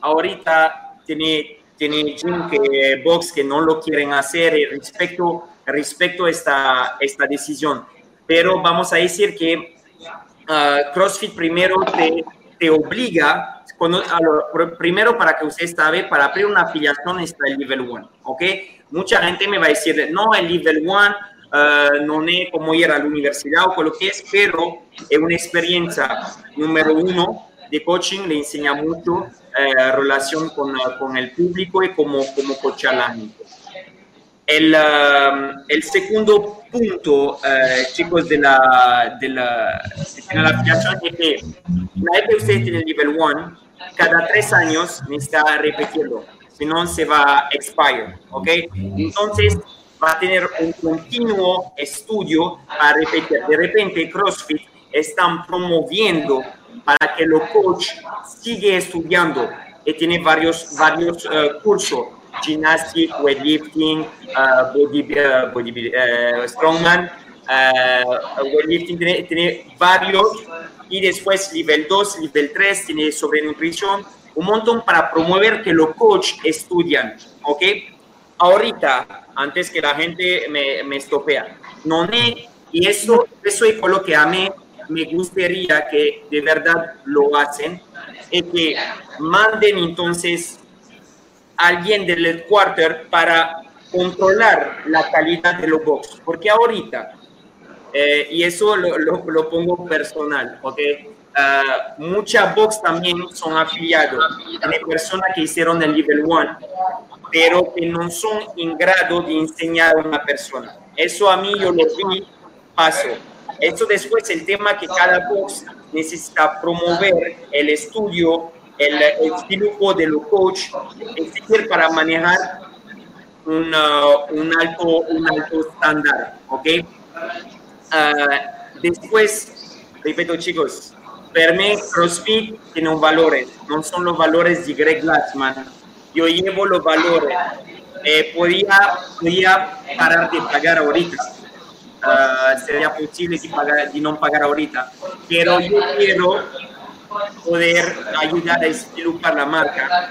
ahorita tiene, tiene Jim que Box que no lo quieren hacer respecto, respecto a esta, esta decisión. Pero vamos a decir que uh, CrossFit primero te, te obliga, primero para que usted sabe, para abrir una afiliación está el nivel 1, ¿ok? mucha gente me va a decir, no, el nivel 1 uh, no es como ir a la universidad o lo que es, pero es una experiencia número uno de coaching, le enseña mucho eh, relación con, con, el público y como, como coach a la gente. El, el segundo punto, uh, chicos, de la, de la, de la afiliación es que una vez que usted tiene el nivel 1, cada tres años necesita repetirlo si no se va a expire, ¿ok? Entonces va a tener un continuo estudio para repetir. De repente CrossFit están promoviendo para que los coach sigue estudiando y tiene varios, varios uh, cursos, gimnastic, weightlifting, uh, body, uh, body strongman, weightlifting, tiene, tiene varios y después nivel 2, nivel 3, tiene sobre nutrición, un montón para promover que los coaches estudian, ¿ok? Ahorita, antes que la gente me, me estopea, no ne, y eso, eso es por lo que a mí me gustaría que de verdad lo hacen, es que manden entonces alguien del headquarter para controlar la calidad de los box, porque ahorita, eh, y eso lo, lo, lo pongo personal, ¿ok? Uh, muchas box también son afiliados de personas que hicieron el nivel 1, pero que no son en grado de enseñar a una persona. Eso a mí yo lo vi, paso. Eso después el tema que cada box necesita promover el estudio, el, el dibujo de los coach, es para manejar un, un, alto, un alto estándar, ¿ok? Uh, después, repito chicos, para mí CrossFit tiene un valores, no son los valores de Greg Glassman. Yo llevo los valores. Eh, podía, podía parar de pagar ahorita. Uh, sería posible de, pagar, de no pagar ahorita. Pero yo quiero poder ayudar a educar la marca,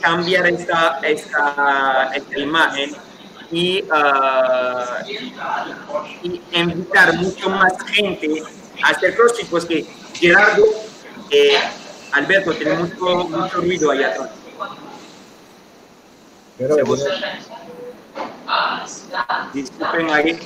cambiar esta, esta, esta imagen y, uh, y, invitar mucho más gente a hacer CrossFit, pues que Gerardo, eh, Alberto, tenemos mucho, mucho ruido allá atrás. Disculpen ahí.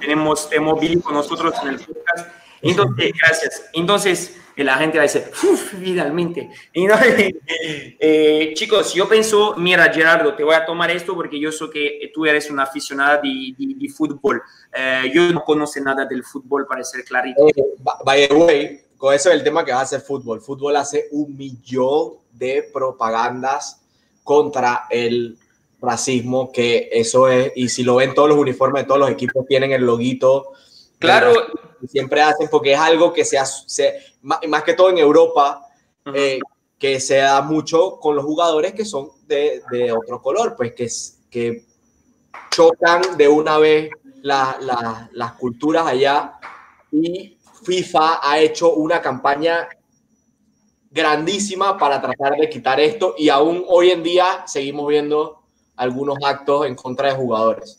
Tenemos T-Mobile con nosotros en el podcast. Entonces, gracias. Entonces, la gente va a decir, uff, finalmente. eh, chicos, yo pienso, mira, Gerardo, te voy a tomar esto porque yo sé que tú eres una aficionada de, de, fútbol. Eh, yo no conozco nada del fútbol, para ser clarito. Eh, by the way, con eso es el tema que va a hacer fútbol. Fútbol hace un millón de propagandas contra el racismo, que eso es, y si lo ven todos los uniformes de todos los equipos tienen el loguito. Claro. Siempre hacen porque es algo que se, hace más, que todo en Europa, eh, que se da mucho con los jugadores que son de, de otro color, pues que, que chocan de una vez la, la, las culturas allá y FIFA ha hecho una campaña grandísima para tratar de quitar esto y aún hoy en día seguimos viendo algunos actos en contra de jugadores.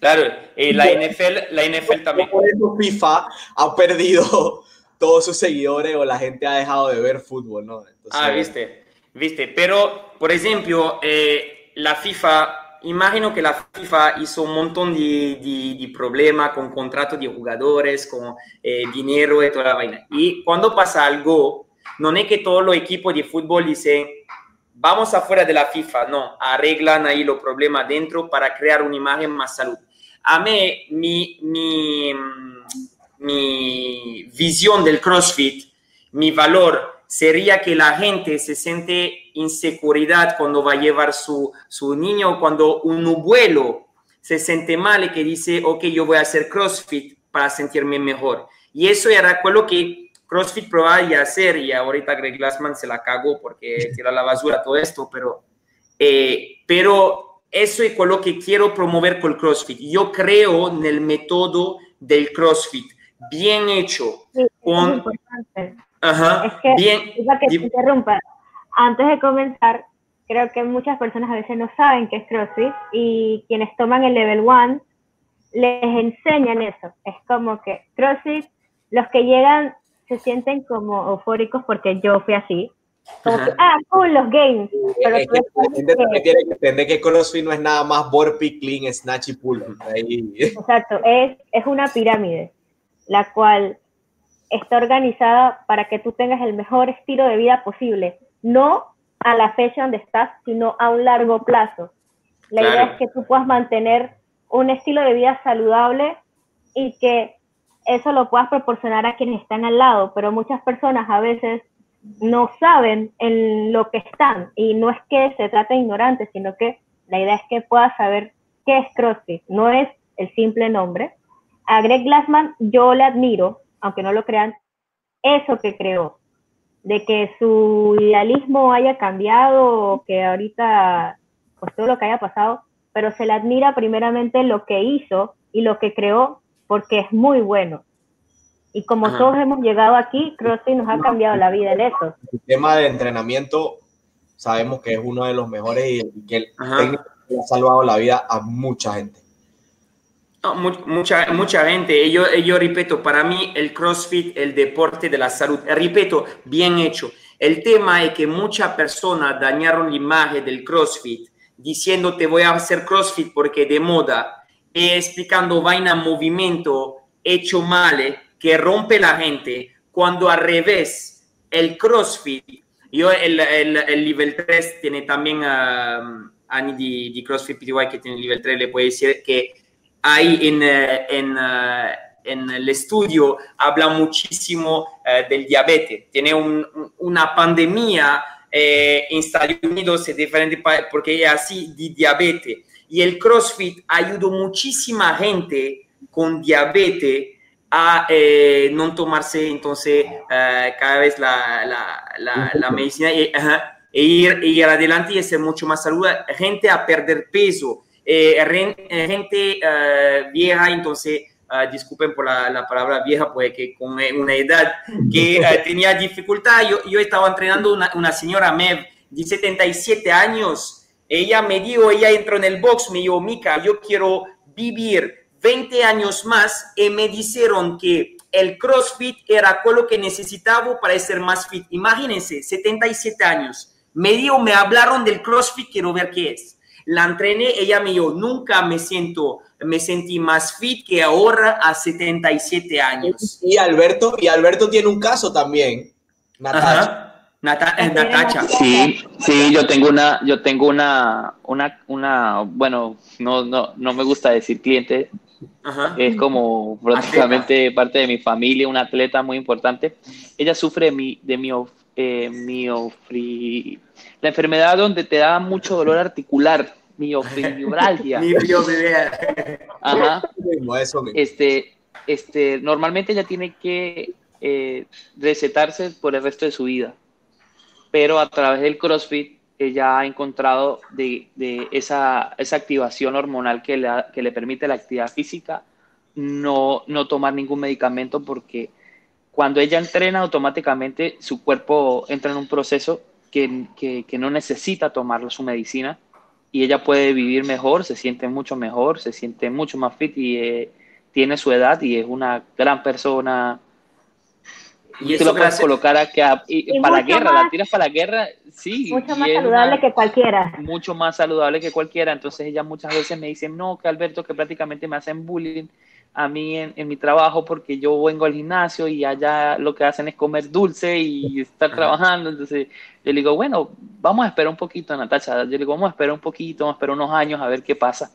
Claro, eh, la NFL, la NFL también. FIFA ha perdido todos sus seguidores o la gente ha dejado de ver fútbol, ¿no? ah, viste, viste. Pero, por ejemplo, eh, la FIFA, imagino que la FIFA hizo un montón de, de, problemas con contratos de jugadores, con eh, dinero y toda la vaina. Y cuando pasa algo, no es que todos los equipos de fútbol dicen, vamos afuera de la FIFA, no, arreglan ahí los problemas dentro para crear una imagen más salud. A mí, mi, mi, mi visión del CrossFit, mi valor sería que la gente se siente inseguridad cuando va a llevar su, su niño, cuando un abuelo se siente mal y que dice, ok, yo voy a hacer CrossFit para sentirme mejor. Y eso era lo que CrossFit probaba y hacer, y ahorita Greg Glassman se la cagó porque tira la basura todo esto, pero, eh, pero eso es lo que quiero promover con el CrossFit. Yo creo en el método del CrossFit, bien hecho. con, Ajá, es que, bien. que interrumpa. Antes de comenzar, creo que muchas personas a veces no saben qué es CrossFit y quienes toman el level 1 les enseñan eso. Es como que CrossFit, los que llegan se sienten como eufóricos porque yo fui así. Como que, ah, cool, los games. Pero es que la gente que... tiene que entender que CrossFit no es nada más burpee, clean, snatch y pull. Exacto, es, es una pirámide, la cual está organizada para que tú tengas el mejor estilo de vida posible. No a la fecha donde estás, sino a un largo plazo. La idea es que tú puedas mantener un estilo de vida saludable y que eso lo puedas proporcionar a quienes están al lado, pero muchas personas a veces no saben en lo que están y no es que se trate de ignorantes, sino que la idea es que puedas saber qué es CrossFit, no es el simple nombre. A Greg Glassman yo le admiro, aunque no lo crean, eso que creó, de que su idealismo haya cambiado, que ahorita, pues todo lo que haya pasado, pero se le admira primeramente lo que hizo y lo que creó porque es muy bueno. Y como todos hemos llegado aquí, CrossFit nos ha cambiado la vida en eso. El tema de entrenamiento sabemos que es uno de los mejores y que ha salvado la vida a mucha gente. mucha, mucha gente. Yo, yo repito, para mí el CrossFit, el deporte de la salud, repito, bien hecho. El tema es que muchas personas dañaron la imagen del CrossFit diciendo te voy a hacer CrossFit porque de moda explicando vaina movimiento hecho mal que rompe la gente, cuando al revés, el CrossFit, yo el, el, el nivel 3 tiene también a Ani de, CrossFit PTY que tiene el nivel 3, le puede decir que ahí en, eh, en, eh, en el estudio habla muchísimo eh, del diabetes, tiene un, una pandemia en Estados Unidos, es diferente porque es así de diabetes. Y el CrossFit ayudó muchísima gente con diabetes a eh, no tomarse entonces eh, cada vez la, la, la, medicina e, ir, ir, adelante y ser mucho más saludable. Gente a perder peso, eh, gente vieja, entonces, disculpen por la, palabra vieja, pues que con una edad que tenía dificultad. Yo, yo estaba entrenando una, una señora Mev de 77 años ella me dijo, ella entró en el box, me dijo, Mica, yo quiero vivir 20 años más y me dijeron que el CrossFit era lo que necesitaba para ser más fit. Imagínense, 77 años. Me dijo, me hablaron del CrossFit, quiero ver qué es. La entrené, ella me dijo, nunca me siento, me sentí más fit que ahora a 77 años. Y Alberto, y Alberto tiene un caso también, Natacha. Natacha. Sí, sí, yo tengo una, yo tengo una, una, una, bueno, no, no, no me gusta decir cliente, es como prácticamente parte de mi familia, una atleta muy importante. Ella sufre de, mi, de mio, eh, miofri, la enfermedad donde te da mucho dolor articular, miofibromialgia. Ajá. Este, este, normalmente ella tiene que eh, recetarse por el resto de su vida pero a través del CrossFit ella ha encontrado de, esa, activación hormonal que le, que le permite la actividad física, no, no tomar ningún medicamento porque cuando ella entrena automáticamente su cuerpo entra en un proceso que, no necesita tomar su medicina y ella puede vivir mejor, se siente mucho mejor, se siente mucho más fit y eh, tiene su edad y es una gran persona. Y eso lo puedes colocar a que para la guerra, la tiras para la guerra, sí. Mucho más saludable que cualquiera. Mucho más saludable que cualquiera. Entonces ella muchas veces me dice, no, que Alberto, que prácticamente me hacen bullying a mí en, mi trabajo porque yo vengo al gimnasio y allá lo que hacen es comer dulce y estar trabajando. Entonces yo le digo, bueno, vamos a esperar un poquito, Natacha. Yo le digo, vamos a esperar un poquito, vamos a esperar unos años a ver qué pasa.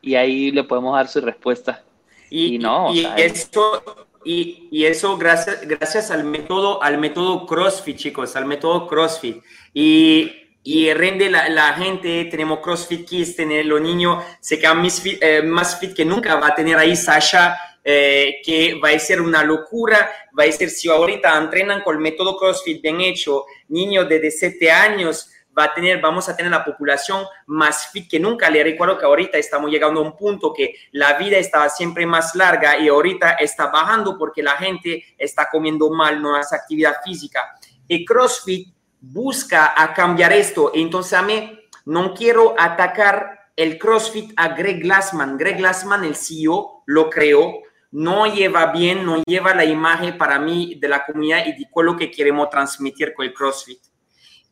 Y ahí le podemos dar su respuesta. Y, no, y, eso, y, eso gracias, gracias al método, al método CrossFit, chicos, al método CrossFit. Y y rende la, gente, tenemos CrossFit Kids, tener los niños se quedan más fit, eh, más fit que nunca, va a tener ahí Sasha, eh, que va a ser una locura, va a ser si ahorita entrenan con el método CrossFit bien hecho, niños de 7 años, va a tener, vamos a tener la población más fit que nunca. Le recuerdo que ahorita estamos llegando a un punto que la vida estaba siempre más larga y ahorita está bajando porque la gente está comiendo mal, no hace actividad física. Y CrossFit busca a cambiar esto. Entonces a mí no quiero atacar el CrossFit a Greg Glassman. Greg Glassman, el CEO, lo creó, no lleva bien, no lleva la imagen para mí de la comunidad y de lo que queremos transmitir con el CrossFit.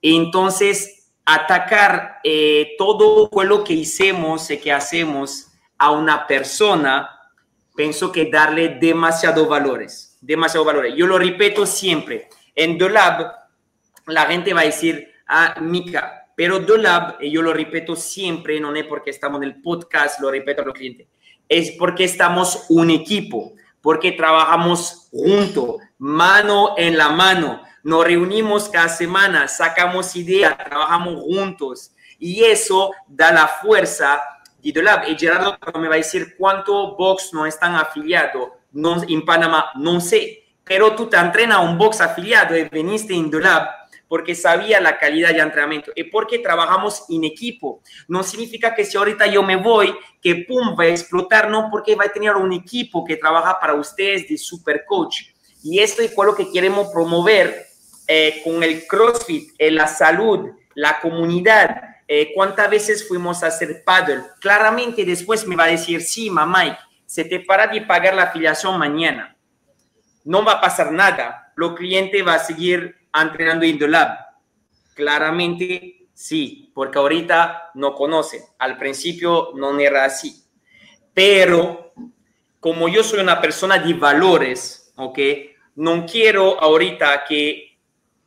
Entonces, atacar eh, todo lo que hicimos y que hacemos a una persona, pienso que darle demasiado valores, demasiado valores. Yo lo repito siempre, en The Lab la gente va a decir, ah, Mica, pero Dolab, y yo lo repito siempre, no es porque estamos en el podcast, lo repito a los clientes, es porque estamos un equipo, porque trabajamos juntos, mano en la mano, nos reunimos cada semana, sacamos ideas, trabajamos juntos, y eso da la fuerza de Dolab. Y Gerardo me va a decir cuánto box no están afiliados no, en Panamá, no sé, pero tú te entrenas a un box afiliado y viniste en Dolab porque sabía la calidad de entrenamiento y porque trabajamos en equipo. No significa que si ahorita yo me voy, que pum, va a explotar, no, porque va a tener un equipo que trabaja para ustedes de super coach. Y esto es lo que queremos promover eh, con el CrossFit, eh, la salud, la comunidad. Eh, ¿Cuántas veces fuimos a hacer paddle? Claramente después me va a decir, sí, mamá, se te para de pagar la afiliación mañana. No va a pasar nada. Lo cliente va a seguir entrenando Indolab? Claramente sí, porque ahorita no conoce. Al principio no era así. Pero como yo soy una persona de valores, ¿ok? No quiero ahorita que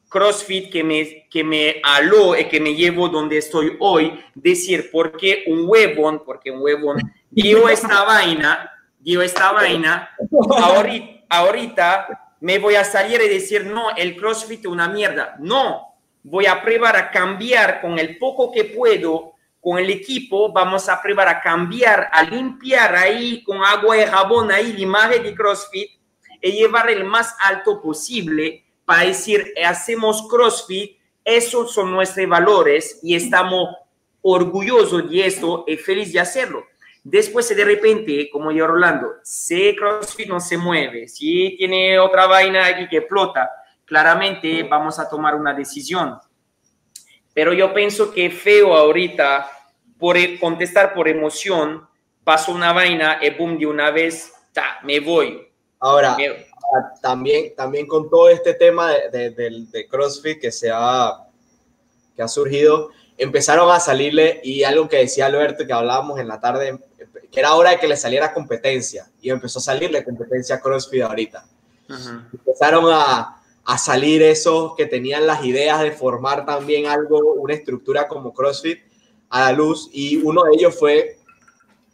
CrossFit que me, que me aló y que me llevo donde estoy hoy, decir, porque un huevón, porque un huevón dio esta vaina, dio esta vaina, ahorita, ahorita me voy a salir y decir, no, el CrossFit es una mierda. No, voy a probar a cambiar con el poco que puedo, con el equipo, vamos a probar a cambiar, a limpiar ahí con agua y jabón ahí la imagen de CrossFit y llevar el más alto posible para decir, hacemos CrossFit, esos son nuestros valores y estamos orgullosos de esto y feliz de hacerlo. Después de repente, como yo Rolando, si CrossFit no se mueve, si tiene otra vaina aquí que explota, claramente vamos a tomar una decisión. Pero yo pienso que feo ahorita por e, contestar por emoción, paso una vaina y boom, de una vez, ta, me voy. Ahora, también, también con todo este tema de, de, CrossFit que se ha, que ha surgido, empezaron a salirle, y algo que decía Alberto, que hablábamos en la tarde, que era hora de que le saliera competencia, y empezó a salirle competencia CrossFit ahorita. Empezaron a, a, salir esos que tenían las ideas de formar también algo, una estructura como CrossFit a la luz, y uno de ellos fue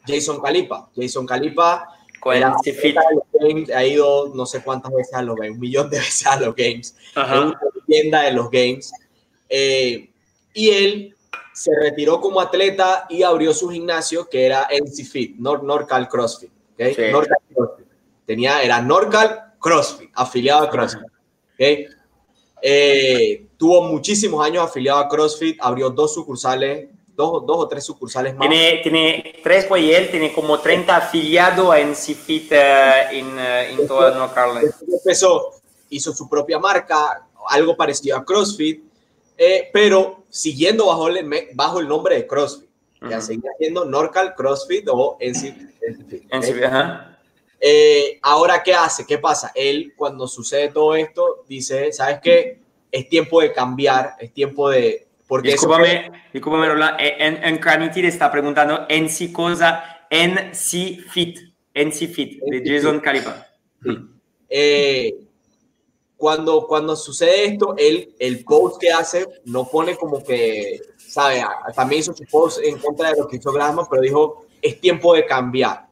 Jason Calipa. Jason Calipa ha ido no sé cuántas veces a los games, un millón de veces a los games, es una leyenda de los games. Eh, y él se retiró como atleta y abrió su gimnasio que era NC Fit, Norcal CrossFit. Norcal CrossFit. Tenía, era Norcal CrossFit, afiliado a CrossFit. Eh, tuvo muchísimos años afiliado a CrossFit, abrió dos sucursales, dos, dos o tres sucursales más. Tiene, tiene tres, pues, y él tiene como 30 afiliados a NC Fit eh, en, eh, en toda North Carolina. Empezó, hizo su propia marca, algo parecido a CrossFit, pero siguiendo bajo el, bajo el nombre de CrossFit. Ya seguía haciendo Norcal, CrossFit o NC, eh, ahora, ¿qué hace? ¿Qué pasa? Él, cuando sucede todo esto, dice, ¿sabes qué? Es tiempo de cambiar, es tiempo de... Porque discúlpame, discúlpame, en, en Carnitir está preguntando en si cosa, en si fit, en si fit, de Jason Calipa. Eh, cuando, cuando sucede esto, él, el post que hace no pone como que, ¿sabe? También hizo su post en contra de lo que hizo Glassman, pero dijo, es tiempo de cambiar.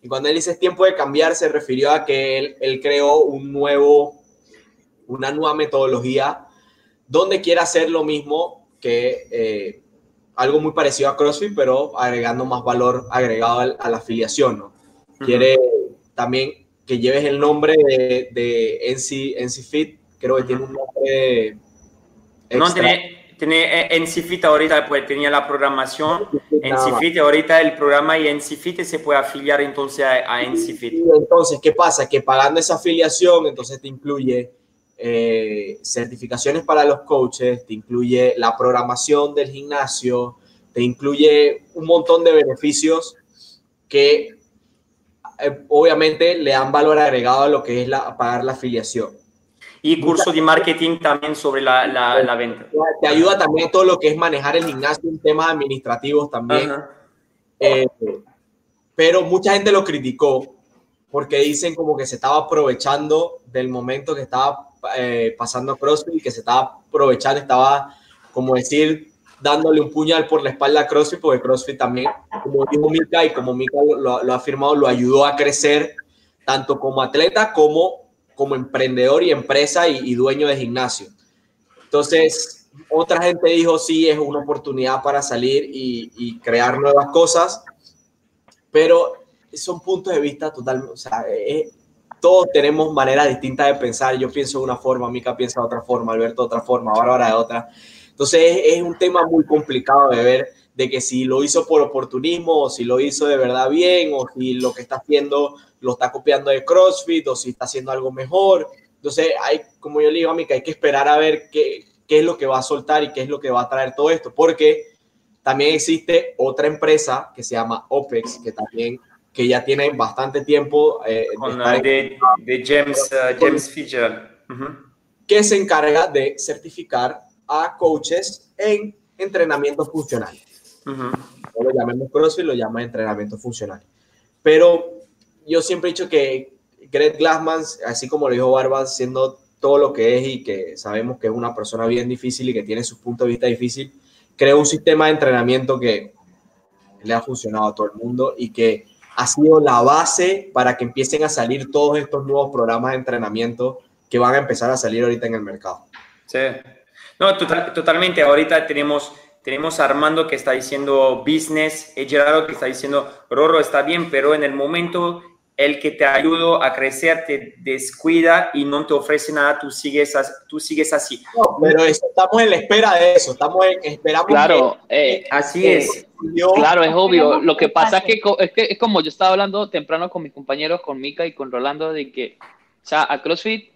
Y cuando él dice es tiempo de cambiar, se refirió a que él, él creó un nuevo, una nueva metodología donde quiere hacer lo mismo que eh, algo muy parecido a CrossFit, pero agregando más valor agregado a, la afiliación, ¿no? Quiere también que lleves el nombre de, de NC, Fit, creo que tiene un nombre. No, tiene, tiene NC Fit ahorita, pues tenía la programación. NC Fit, ahorita el programa y NC Fit se puede afiliar entonces a, a NC Fit. Entonces, ¿qué pasa? Que pagando esa afiliación, entonces te incluye eh, certificaciones para los coaches, te incluye la programación del gimnasio, te incluye un montón de beneficios que eh, obviamente le dan valor agregado a lo que es la, pagar la afiliación. Y curso de marketing también sobre la, la, venta. Te ayuda también todo lo que es manejar el gimnasio en temas administrativos también. Eh, pero mucha gente lo criticó porque dicen como que se estaba aprovechando del momento que estaba eh, pasando CrossFit, que se estaba aprovechando, estaba como decir dándole un puñal por la espalda a CrossFit, porque CrossFit también, como dijo Mika y como Mika lo, ha afirmado, lo ayudó a crecer tanto como atleta como como emprendedor y empresa y, dueño de gimnasio. Entonces, otra gente dijo, sí, es una oportunidad para salir y, crear nuevas cosas, pero son puntos de vista totalmente, todos tenemos maneras distintas de pensar. Yo pienso de una forma, Mika piensa de otra forma, Alberto de otra forma, Bárbara de otra. Entonces es, un tema muy complicado de ver de que si lo hizo por oportunismo o si lo hizo de verdad bien o si lo que está haciendo lo está copiando de CrossFit o si está haciendo algo mejor. Entonces hay, como yo le digo a Mika, hay que esperar a ver qué, qué es lo que va a soltar y qué es lo que va a traer todo esto, porque también existe otra empresa que se llama OPEX, que también que ya tiene bastante tiempo eh, de, de, James, uh, James Fitzgerald, que se encarga de certificar a coaches en entrenamiento funcional. No lo llamemos CrossFit, lo llama entrenamiento funcional. Pero yo siempre he dicho que Greg Glassman, así como lo dijo Barbas, siendo todo lo que es y que sabemos que es una persona bien difícil y que tiene sus puntos de vista difícil, creó un sistema de entrenamiento que le ha funcionado a todo el mundo y que ha sido la base para que empiecen a salir todos estos nuevos programas de entrenamiento que van a empezar a salir ahorita en el mercado. Sí, no, totalmente. Ahorita tenemos, tenemos Armando que está diciendo business, Gerardo que está diciendo Rorro está bien, pero en el momento el que te ayuda a crecer te descuida y no te ofrece nada, tú sigues, tú sigues así. pero estamos en la espera de eso, estamos en, esperamos. Claro, eh, así es. Claro, es obvio. Lo que pasa es que, es que es como yo estaba hablando temprano con mis compañeros, con Mika y con Rolando, de que, o sea, a CrossFit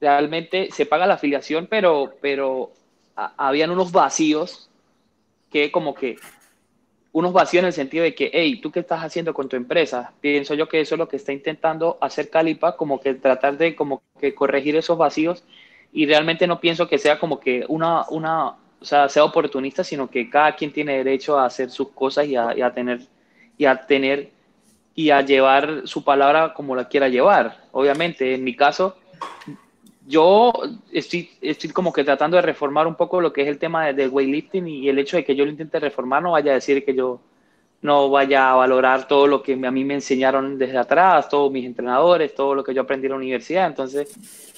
realmente se paga la afiliación, pero, pero habían unos vacíos que como que unos vacíos en el sentido de que, hey, ¿tú qué estás haciendo con tu empresa? Pienso yo que eso es lo que está intentando hacer Calipa, como que tratar de como que corregir esos vacíos y realmente no pienso que sea como que una, una o sea, sea oportunista, sino que cada quien tiene derecho a hacer sus cosas y a, y a tener y a tener y a llevar su palabra como la quiera llevar. Obviamente, en mi caso, yo estoy, estoy como que tratando de reformar un poco lo que es el tema del weightlifting y el hecho de que yo lo intente reformar no vaya a decir que yo no vaya a valorar todo lo que a mí me enseñaron desde atrás, todos mis entrenadores, todo lo que yo aprendí en la universidad. Entonces,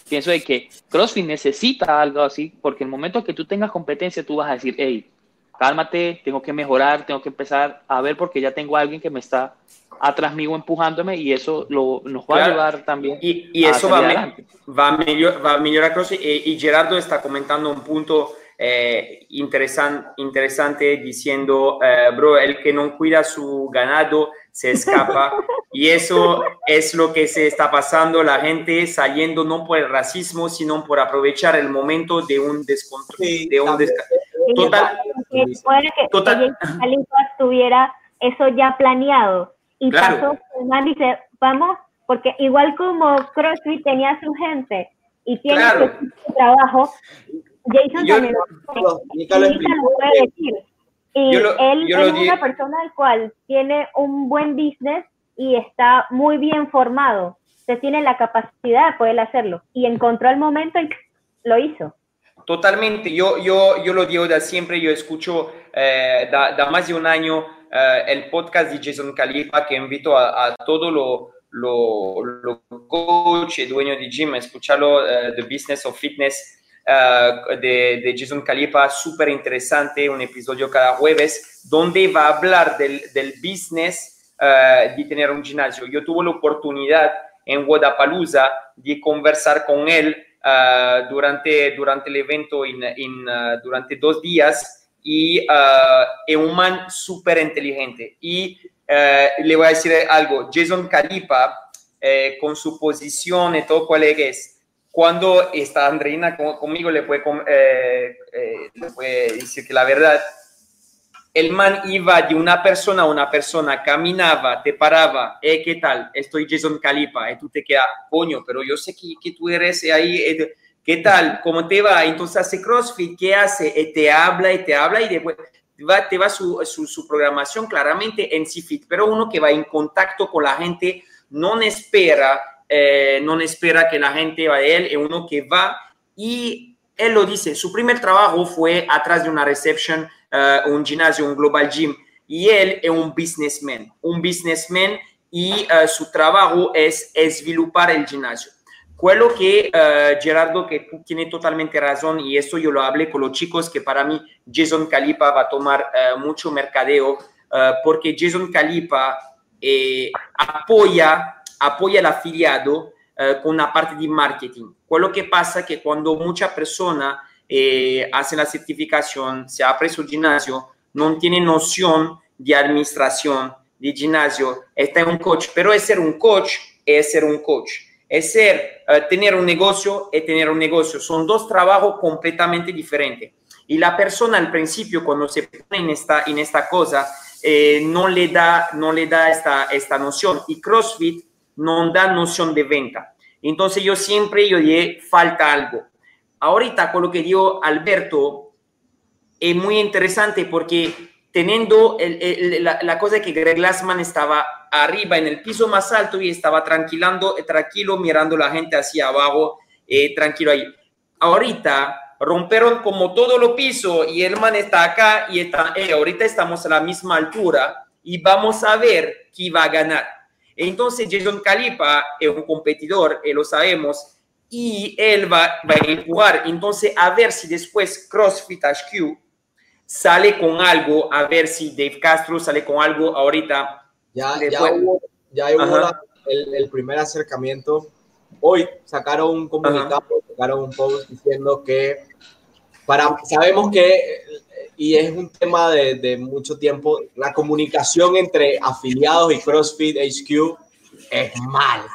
pienso de que CrossFit necesita algo así, porque el momento que tú tengas competencia, tú vas a decir, hey, cálmate, tengo que mejorar, tengo que empezar a ver porque ya tengo a alguien que me está atrás mío empujándome y eso lo, nos va a ayudar también. Y, y eso va, a, va, a mejorar CrossFit. Y, y, Gerardo está comentando un punto eh, interesante, interesante diciendo, eh, bro, el que no cuida su ganado se escapa. y eso es lo que se está pasando, la gente saliendo no por el racismo, sino por aprovechar el momento de un descontrol. de un Total, puede que, Total. tuviera eso ya planeado y pasó, el dice, vamos, porque igual como CrossFit tenía su gente y tiene su trabajo, Jason también lo, puede decir. Y él es una persona al cual tiene un buen business y está muy bien formado. Se tiene la capacidad de poder hacerlo. Y encontró el momento y lo hizo. Totalmente. Yo, yo, yo lo digo de siempre. Yo escucho eh, da, más de un año eh, el podcast de Jason Califa que invito a, todos los lo, lo coach y dueños de gym a escucharlo, uh, The Business of Fitness uh, de, de, Jason Califa, súper interesante, un episodio cada jueves, donde va a hablar del, del business uh, de tener un gimnasio. Yo tuve la oportunidad en Guadalajara de conversar con él durante, durante el evento in, in, durante dos días y es un man súper inteligente. Y le voy a decir algo, Jason Califa, con su posición y todo cuál es, cuando está Andreina conmigo, le puede, eh, eh, le puede decir que la verdad, el man iba de una persona a una persona, caminaba, te paraba, eh, ¿qué tal? Estoy Jason Calipa, y tú te quedas, coño, pero yo sé que, que tú eres ahí, eh, ¿qué tal? ¿Cómo te va? Entonces hace CrossFit, ¿qué hace? te habla y te habla y después va, te va su, su, su programación claramente en CFIT, pero uno que va en contacto con la gente, no espera eh, no espera que la gente vaya a él, es uno que va y él lo dice, su primer trabajo fue atrás de una reception, eh, un gimnasio, un global gym, y él es un businessman, un businessman y eh, su trabajo es esvilupar el gimnasio. Quello que Gerardo, que tiene totalmente razón, y esto yo lo hablé con los chicos, que para mí Jason Calipa va a tomar mucho mercadeo, porque Jason Calipa apoya apoya al afiliado eh, con una parte de marketing. Quello que pasa que cuando mucha persona eh, hace la certificación, se abre su gimnasio, no tiene noción de administración de gimnasio, está en un coach, pero es ser un coach, es ser un coach. Es ser, eh, tener un negocio y tener un negocio. Son dos trabajos completamente diferentes. Y la persona al principio, cuando se pone en esta, en esta cosa, no le da, no le da esta, esta noción. Y CrossFit no da noción de venta. Entonces yo siempre yo dije, falta algo. Ahorita con lo que dio Alberto, es muy interesante porque teniendo la, cosa que Greg Glassman estaba arriba en el piso más alto y estaba tranquilando, tranquilo mirando la gente hacia abajo, eh, tranquilo ahí. Ahorita romperon como todo lo piso y el man está acá y está, eh, ahorita estamos a la misma altura y vamos a ver quién va a ganar. Entonces Jason Calipa es un competidor, eh, lo sabemos, y él va, va, a empujar. Entonces, a ver si después CrossFit HQ sale con algo, a ver si Dave Castro sale con algo ahorita. Ya, ya hubo, ya hubo el, el, primer acercamiento. Hoy sacaron un comunicado, sacaron un post diciendo que para, sabemos que y es un tema de, de, mucho tiempo. La comunicación entre afiliados y CrossFit HQ es mala.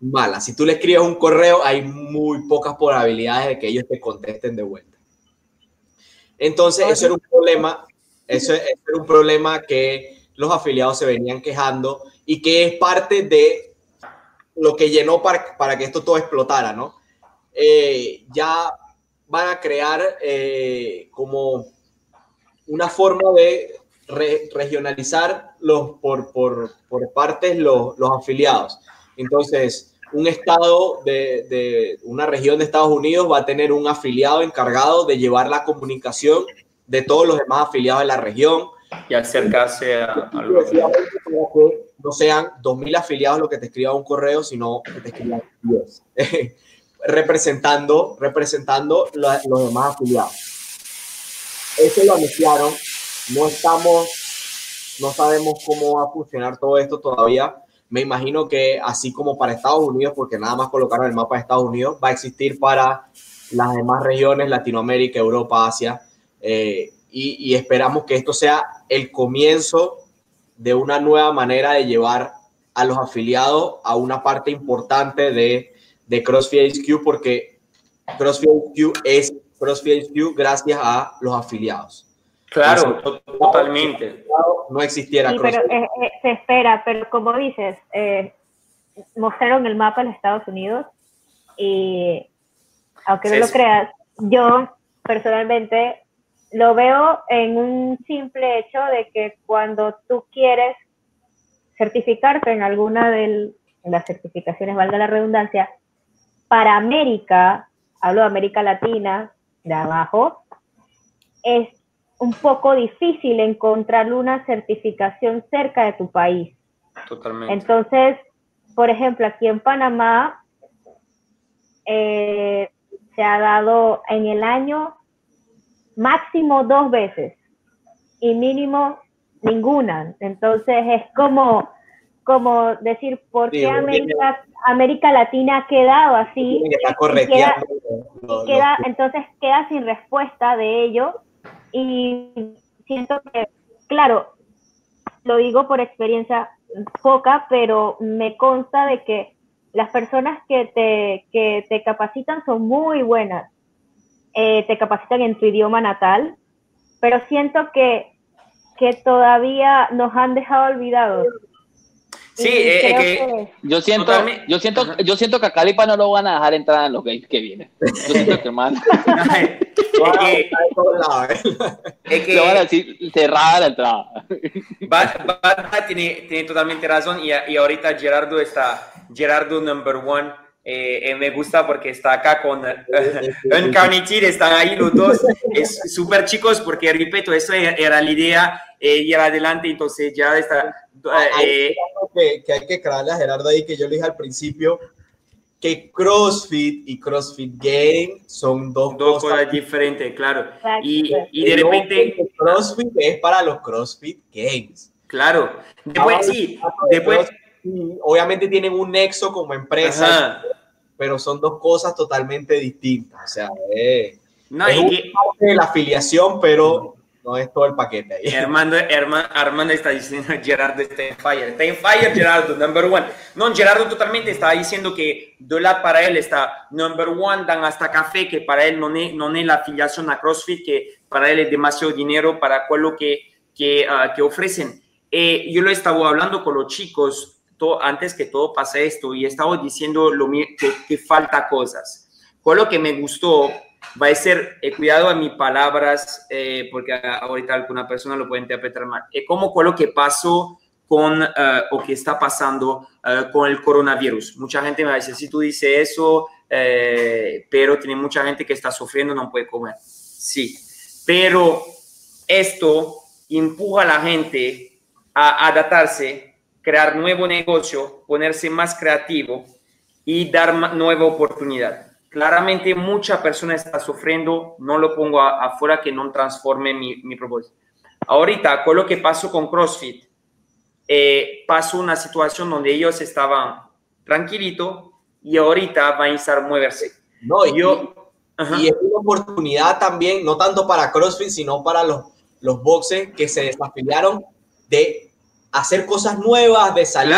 Mala. Si tú le escribes un correo, hay muy pocas probabilidades de que ellos te contesten de vuelta. Entonces, eso era un problema. Eso, era un problema que los afiliados se venían quejando y que es parte de lo que llenó para, para que esto todo explotara, ¿no? Eh, ya van a crear eh, como una forma de regionalizar los, por, por, por partes los, los, afiliados. Entonces, un estado de, de, una región de Estados Unidos va a tener un afiliado encargado de llevar la comunicación de todos los demás afiliados de la región. Y acercarse a, a no sean 2.000 afiliados los que te escriban un correo, sino que te escriban 10. representando, representando los demás afiliados. Eso lo anunciaron. No estamos, no sabemos cómo va a funcionar todo esto todavía. Me imagino que así como para Estados Unidos, porque nada más colocaron el mapa de Estados Unidos, va a existir para las demás regiones, Latinoamérica, Europa, Asia. Eh, y, y esperamos que esto sea el comienzo de una nueva manera de llevar a los afiliados a una parte importante de de CrossFit HQ porque CrossFit HQ es CrossFit HQ gracias a los afiliados. Claro, totalmente. No existiera sí, pero eh, eh, se espera, pero como dices, eh, mostraron el mapa en Estados Unidos y aunque no lo creas, yo personalmente lo veo en un simple hecho de que cuando tú quieres certificarte en alguna de las certificaciones, valga la redundancia, para América, hablo de América Latina, de abajo, es un poco difícil encontrar una certificación cerca de tu país. Totalmente. Entonces, por ejemplo, aquí en Panamá eh, se ha dado en el año máximo dos veces y mínimo ninguna. Entonces es como, como decir, ¿por qué América, América Latina ha quedado así? queda, entonces queda sin respuesta de ello y siento que, claro, lo digo por experiencia poca, pero me consta de que las personas que te, que te capacitan son muy buenas eh, te capacitan en tu idioma natal, pero siento que, que todavía nos han dejado olvidados. Sí, eh, que, yo siento, yo siento, yo siento que a Calipa no lo van a dejar entrar en los games que vienen. Yo siento que hermano. es que, van a decir cerrada la entrada. Bata tiene, tiene totalmente razón y, y ahorita Gerardo está, Gerardo number one eh, eh, me gusta porque está acá con uh, están ahí los dos, es súper chicos porque repito, eso era la idea, eh, ir adelante, entonces ya está. Eh, que, hay que crearle a Gerardo ahí, que yo le dije al principio, que CrossFit y CrossFit Game son dos, dos cosas, diferentes, claro. Y, y, de repente... CrossFit es para los CrossFit Games. Claro. Después sí, después... Obviamente tienen un nexo como empresa, pero son dos cosas totalmente distintas. O sea, eh, no, es parte de la afiliación, pero no es todo el paquete ahí. Armando, Armando, está diciendo Gerardo está en fire. Está en fire, Gerardo, number one. No, Gerardo totalmente está diciendo que dólar para él está number one, dan hasta café, que para él no es, no es la afiliación a CrossFit, que para él es demasiado dinero para lo que, que, uh, que ofrecen. Eh, yo lo estaba hablando con los chicos antes que todo pase esto y estaba diciendo lo, que, que falta cosas. Con lo que me gustó va a ser, eh, cuidado a mis palabras, eh, porque ahorita alguna persona lo puede interpretar mal, es como con lo que pasó con eh, o que está pasando con el coronavirus. Mucha gente me va a decir, si tú dices eso, pero tiene mucha gente que está sufriendo, no puede comer. Sí, pero esto empuja a la gente a adaptarse crear nuevo negocio, ponerse más creativo y dar nueva oportunidad. Claramente mucha persona está sufriendo, no lo pongo afuera que no transforme mi, mi propósito. Ahorita, con lo que pasó con CrossFit, eh, pasó una situación donde ellos estaban tranquilito y ahorita van a estar moverse. No, y, yo, y es una oportunidad también, no tanto para CrossFit, sino para los, los boxes que se desafiliaron de hacer cosas nuevas, de salir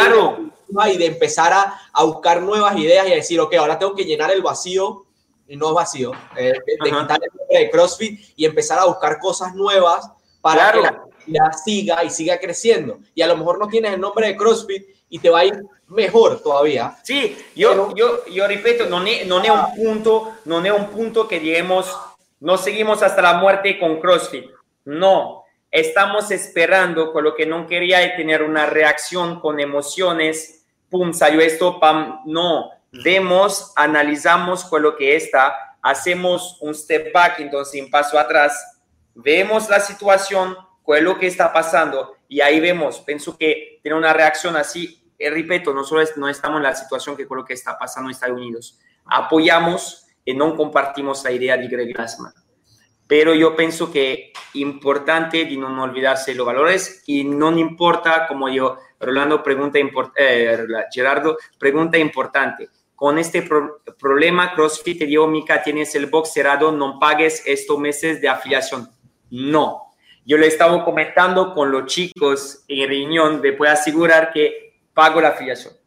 y de empezar a, a, buscar nuevas ideas y a decir, ok, ahora tengo que llenar el vacío, y no es vacío, eh, de, quitar el nombre de CrossFit y empezar a buscar cosas nuevas para que la, siga y siga creciendo. Y a lo mejor no tienes el nombre de CrossFit y te va a ir mejor todavía. Sí, yo, yo, yo repito, no es no un punto, no es un punto que digamos, no seguimos hasta la muerte con CrossFit. No, estamos esperando, con lo que no quería tener una reacción con emociones, pum, salió esto, pam, no, vemos, analizamos con lo que está, hacemos un step back, entonces un paso atrás, vemos la situación, con lo que está pasando y ahí vemos, pienso que tiene una reacción así, eh, repito, no solo no estamos en la situación que con lo que está pasando en Estados Unidos, apoyamos y no compartimos la idea de Greg Glassman pero yo pienso que importante de no olvidarse los valores y no importa, como yo, Rolando pregunta, eh, Gerardo, pregunta importante. Con este problema, CrossFit te digo, Mica, tienes el box cerrado, no pagues estos meses de afiliación. No. Yo lo estaba comentando con los chicos en reunión, me puedo asegurar que pago la afiliación.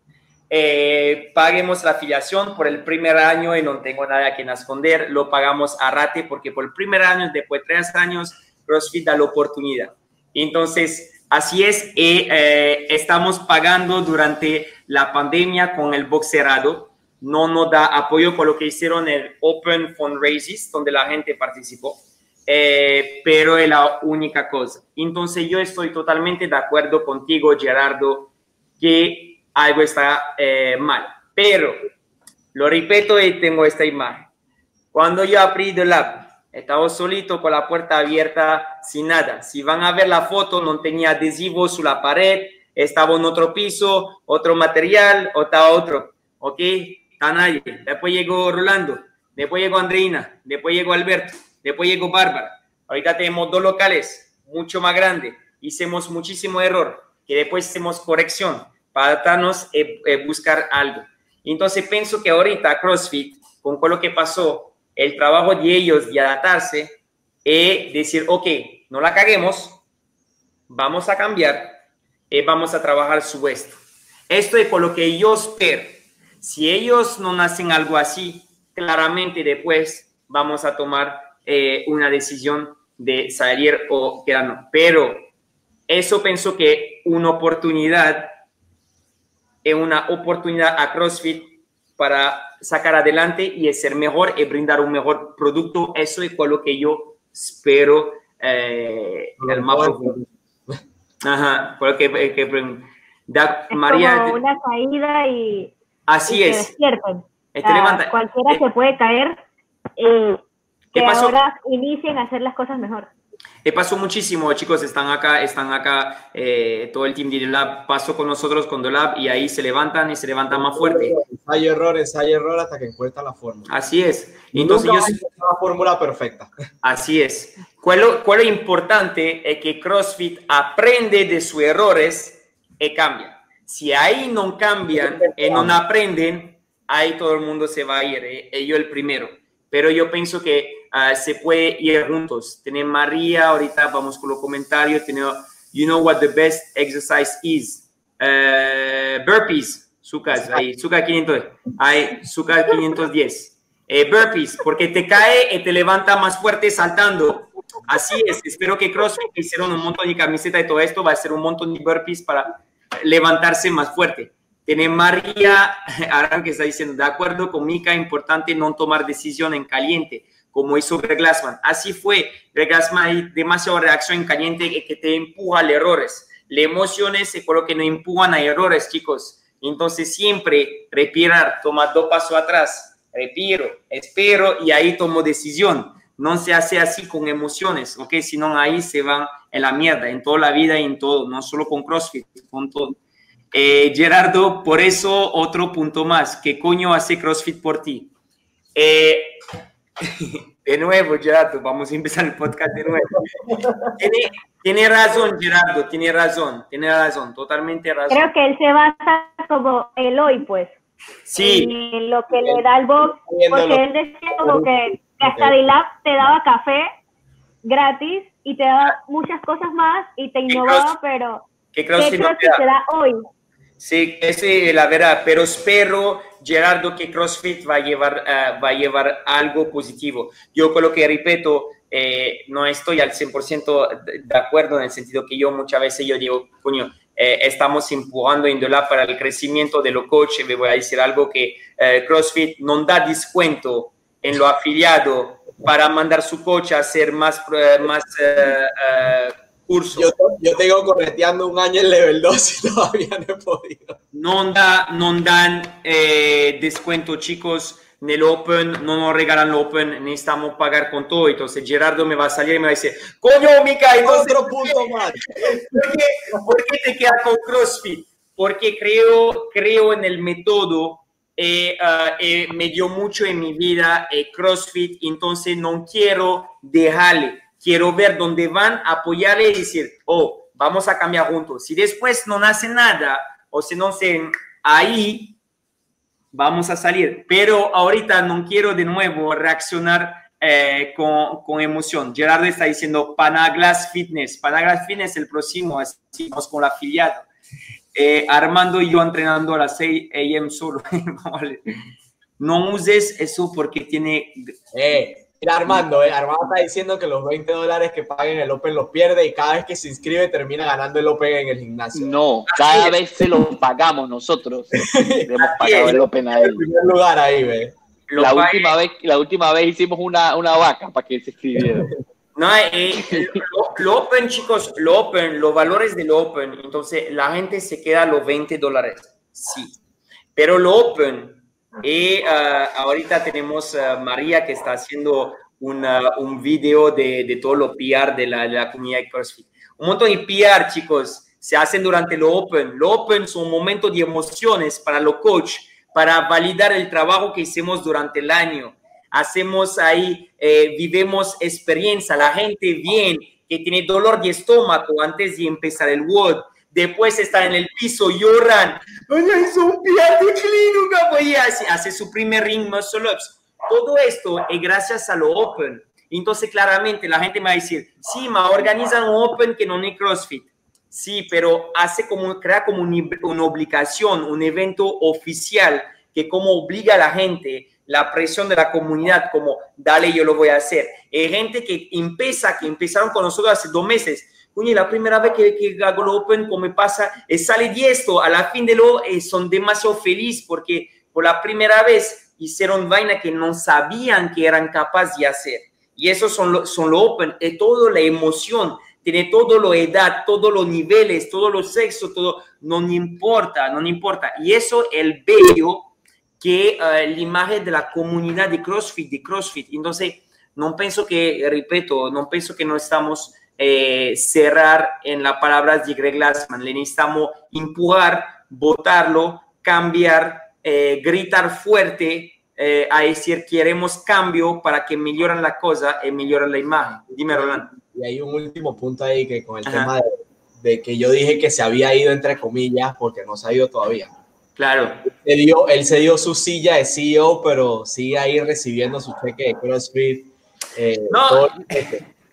Eh, paguemos la afiliación por el primer año y no tengo nada que esconder, lo pagamos a rate porque por el primer año, después de tres años, CrossFit da la oportunidad. Entonces, así es, eh, estamos pagando durante la pandemia con el box cerrado, no nos da apoyo por lo que hicieron el Open Fundraisers, donde la gente participó. Eh, pero es la única cosa. Entonces yo estoy totalmente de acuerdo contigo, Gerardo, que algo está eh, mal. Pero, lo repito y tengo esta imagen. Cuando yo abrí el lab, estaba solito con la puerta abierta sin nada. Si van a ver la foto, no tenía adhesivo sobre la pared, estaba en otro piso, otro material, o estaba otro. ¿Ok? Está nadie. Después llegó Rolando, después llegó Andreina, después llegó Alberto, después llegó Bárbara. Ahorita tenemos dos locales, mucho más grandes. Hicimos muchísimo error, que después hicimos corrección para eh, eh, buscar algo. Entonces pienso que ahorita CrossFit, con lo que pasó, el trabajo de ellos de adaptarse es decir, ok, no la caguemos, vamos a cambiar y vamos a trabajar su esto. Esto es por lo que yo espero. Si ellos no hacen algo así, claramente después vamos a tomar eh, una decisión de salir o quedarnos. Pero eso pienso que una oportunidad es una oportunidad a CrossFit para sacar adelante y ser mejor y brindar un mejor producto. Eso es con lo que yo espero eh, el más Ajá, porque que, que da, María. Como una caída y. Así es. Este levanta, cualquiera eh, se puede caer. Eh, que ahora inicien a hacer las cosas mejor. He pasó muchísimo, chicos, están acá, están acá, eh, todo el team de Lab pasó con nosotros con Lab y ahí se levantan y se levantan más fuerte. Hay errores, hay errores hasta que encuentra la fórmula. Así es. Entonces, Nunca la fórmula perfecta. Así es. ¿Cuál, ¿Cuál es importante? Es que CrossFit aprende de sus errores y cambia. Si ahí no cambian y no aprenden, ahí todo el mundo se va a ir, eh, yo el primero. Pero yo pienso que Ah, se puede ir juntos. Tiene María, ahorita vamos con los comentarios. Tiene, you know what the best exercise is. Uh, burpees, Sucas, ahí, Suca 500, ahí, Suca 510. Eh, burpees, porque te cae y te levanta más fuerte saltando. Así es, espero que CrossFit hicieron un montón de camiseta y todo esto, va a ser un montón de burpees para levantarse más fuerte. Tiene María Aran que está diciendo, de acuerdo con Mika, importante no tomar decisión en caliente como hizo Greg Glassman. Así fue, Greg Glassman hay demasiada reacción caliente que te empuja a errores. Las emociones se que no empujan a errores, chicos. Entonces siempre respirar, tomar dos pasos atrás, respiro, espero y ahí tomo decisión. No se hace así con emociones, ¿ok? Si no, ahí se van en la mierda, en toda la vida y en todo, no solo con CrossFit, con todo. Eh, Gerardo, por eso otro punto más, ¿qué coño hace CrossFit por ti? Eh, de nuevo, Gerardo, vamos a empezar el podcast de nuevo. Tiene, razón, Gerardo, tiene razón, tiene razón, totalmente razón. Creo que él se basa como el hoy, pues. Sí. En lo que le da el box, porque él decía como que hasta Dilab te daba café gratis y te daba muchas cosas más y te innovaba, pero ¿qué creo que te da hoy? Sí, es la verdad, pero espero, Gerardo, que CrossFit va a llevar, eh, va a llevar algo positivo. Yo con lo que repito, eh, no estoy al 100% de acuerdo en el sentido que yo muchas veces yo digo, coño, eh, estamos empujando Indola para el crecimiento de los coaches. Me voy a decir algo que CrossFit no da descuento en lo afiliado para mandar su coach a hacer más, más curso. Yo, yo, tengo correteando un año en level 2 y todavía no he podido. No, da, no dan eh, descuento, chicos. En el Open, no nos regalan el Open, necesitamos pagar con todo. Entonces Gerardo me va a salir y me va a decir, coño, Mica, entonces, otro punto más. ¿por qué, te quedas con CrossFit? Porque creo, creo en el método eh, ah, eh, me dio mucho en mi vida eh, CrossFit, entonces no quiero dejarle quiero ver dónde van apoyarle y decir, oh, vamos a cambiar juntos. Si después no nace nada o si no se ahí, vamos a salir. Pero ahorita no quiero de nuevo reaccionar eh, con, con, emoción. Gerardo está diciendo Panaglas Fitness. Panaglas Fitness el próximo, así vamos con la afiliado. Eh, Armando y yo entrenando a las 6 a.m. solo. no uses eso porque tiene... Eh, mira Armando, eh, Armando está diciendo que los 20 dólares que paguen el Open los pierde y cada vez que se inscribe termina ganando el Open en el gimnasio. No, cada vez se lo pagamos nosotros. hemos pagado el Open a él. En primer lugar ahí, ve. La última, vez, la última vez hicimos una, una vaca para que se inscribiera. No, eh, lo, Open, chicos, lo Open, los valores del Open, entonces la gente se queda a los 20 dólares, sí. Pero lo Open, y eh, ahorita tenemos a María que está haciendo una, un video de, de, todo lo PR de la, de la comunidad de CrossFit. Un montón de PR, chicos, se hacen durante lo Open. Lo Open son momentos de emociones para los coach, para validar el trabajo que hicimos durante el año hacemos ahí, eh, vivemos experiencia, la gente bien, que tiene dolor de estómago antes de empezar el WOD, después está en el piso, lloran, es un clean, hace, su primer ring muscle ups. Todo esto es gracias a lo Open. Entonces, claramente, la gente me va a decir, sí, ma, organizan un Open que no es CrossFit. Sí, pero hace como, crea como una obligación, un evento oficial que como obliga a la gente la presión de la comunidad, como dale, yo lo voy a hacer. Hay gente que empieza, que empezaron con nosotros hace dos meses. Oye, la primera vez que, hago lo Open, como me pasa, es sale de esto, a la fin de lo, eh, son demasiado felices porque por la primera vez hicieron vaina que no sabían que eran capaces de hacer. Y eso son lo, son lo Open, es todo la emoción, tiene todo lo edad, todos los niveles, todos los sexos, todo, no importa, no importa. Y eso, el bello que uh, la imagen de la comunidad de CrossFit, de CrossFit. Entonces, no pienso que, repito, no pienso que no estamos eh, cerrar en las palabras de Greg Glassman. Le necesitamos empujar, votarlo, cambiar, eh, gritar fuerte, eh, a decir queremos cambio para que mejoren la cosa y mejoren la imagen. Dime, Rolando. Y hay un último punto ahí que con el tema de, de, que yo dije que se había ido entre comillas porque no se ha ido todavía. Claro. Él, dio, él se dio su silla de CEO, pero sigue ahí recibiendo su cheque de CrossFit. Eh, no.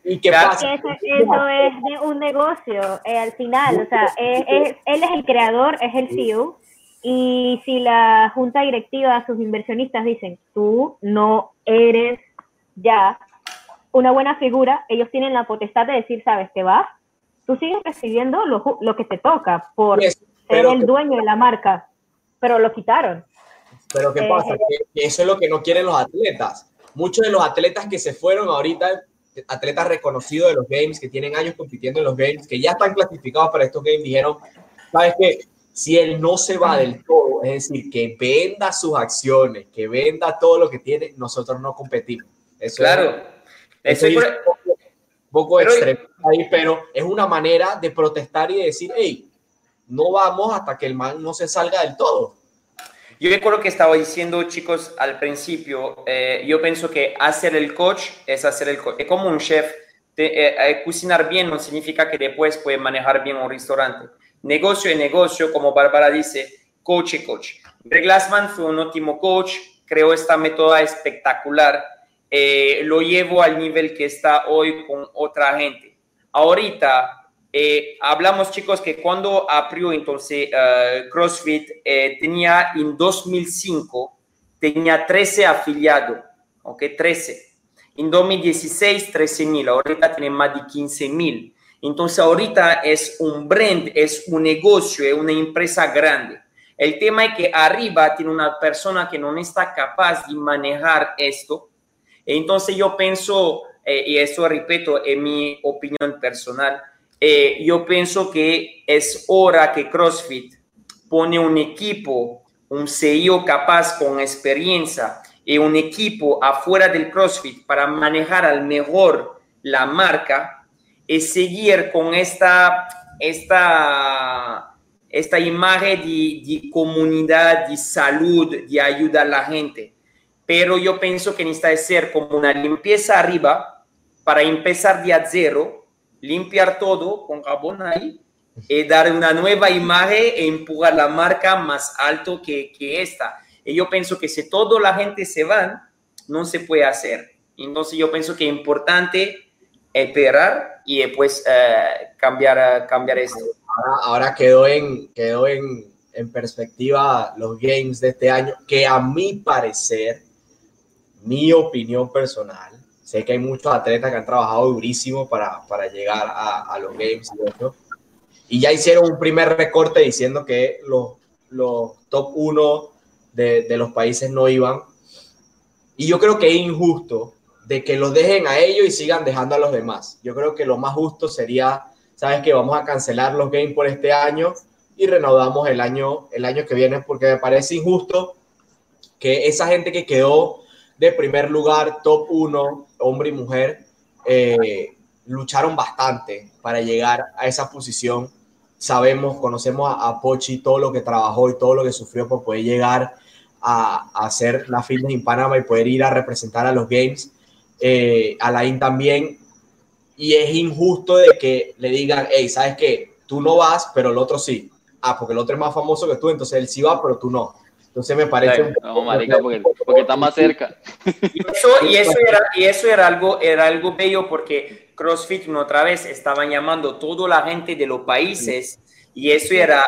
¿Y qué pasa? Eso, es de un negocio, eh, al final, o sea, es, él es el creador, es el CEO, y si la junta directiva, sus inversionistas dicen, tú no eres ya una buena figura, ellos tienen la potestad de decir, sabes, te vas, tú sigues recibiendo lo, lo que te toca por ser el dueño de la marca pero lo quitaron. Pero ¿qué pasa? Eh, que eso es lo que no quieren los atletas. Muchos de los atletas que se fueron ahorita, atletas reconocidos de los games, que tienen años compitiendo en los games, que ya están clasificados para estos games, dijeron, ¿sabes qué? Si él no se va del todo, es decir, que venda sus acciones, que venda todo lo que tiene, nosotros no competimos. Eso claro. Es, eso es un poco, extremo ahí, pero es una manera de protestar y de decir, hey, no vamos hasta que el man no se salga del todo. Yo recuerdo que estaba diciendo, chicos, al principio, eh, yo pienso que hacer el coach es hacer el coach. Es como un chef. Eh, eh, cocinar bien no significa que después puede manejar bien un restaurante. Negocio es negocio, como Bárbara dice, coach es coach. Greg Glassman fue un óptimo coach, creó esta métoda espectacular. lo llevo al nivel que está hoy con otra gente. Ahorita eh, hablamos, chicos, que cuando abrió entonces eh, CrossFit, eh, tenía en 2005, tenía 13 afiliados, ¿ok? 13. En 2016, 13 mil, ahorita tiene más de 15 mil. Entonces, ahorita es un brand, es un negocio, es una empresa grande. El tema es que arriba tiene una persona que no está capaz de manejar esto. Entonces, yo pienso, y eso repito, en mi opinión personal, eh, yo pienso que es hora que CrossFit pone un equipo, un CEO capaz con experiencia y un equipo afuera del CrossFit para manejar al mejor la marca y seguir con esta, esta, esta imagen de, comunidad, de salud, de ayuda a la gente. Pero yo pienso que necesita ser como una limpieza arriba para empezar de a cero limpiar todo con jabón ahí y dar una nueva imagen e empujar la marca más alto que, que esta. Y yo pienso que si toda la gente se van, no se puede hacer. Entonces yo pienso que es importante esperar y después eh, cambiar, cambiar esto. ahora, quedó, en, quedó en, en perspectiva los games de este año, que a mi parecer, mi opinión personal, sé que hay muchos atletas que han trabajado durísimo para, para llegar a, a, los games y eso, y ya hicieron un primer recorte diciendo que los, los top 1 de, de, los países no iban. Y yo creo que es injusto de que los dejen a ellos y sigan dejando a los demás. Yo creo que lo más justo sería, sabes que vamos a cancelar los games por este año y renovamos el año, el año que viene porque me parece injusto que esa gente que quedó de primer lugar, top 1, hombre y mujer, eh, lucharon bastante para llegar a esa posición sabemos, conocemos a, Pochi, todo lo que trabajó y todo lo que sufrió por poder llegar a, hacer la fitness en Panamá y poder ir a representar a los Games. Eh, Alain también. Y es injusto de que le digan, hey, ¿sabes qué? Tú no vas, pero el otro sí. Ah, porque el otro es más famoso que tú, entonces él sí va, pero tú no. Entonces me parece... no, marica, porque, porque, está más cerca. Y eso, y eso, era, y eso era, algo, era algo bello porque CrossFit otra vez estaban llamando toda la gente de los países y eso era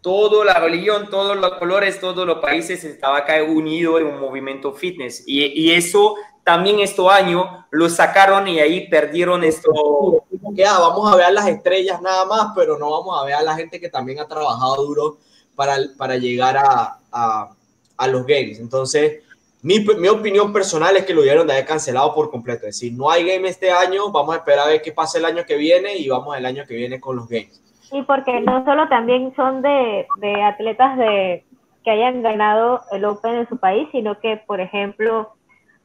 toda la religión, todos los colores, todos los países estaba acá unido en un movimiento fitness y, y eso también este año lo sacaron y ahí perdieron esto. Que, ah, vamos a ver las estrellas nada más, pero no vamos a ver a la gente que también ha trabajado duro para, para llegar a, a, a los games. Entonces, mi, mi, opinión personal es que lo dieron de haber cancelado por completo. Es decir, no hay game este año, vamos a esperar a ver qué pasa el año que viene y vamos el año que viene con los games. Sí, porque no solo también son de, de atletas de, que hayan ganado el Open en su país, sino que, por ejemplo,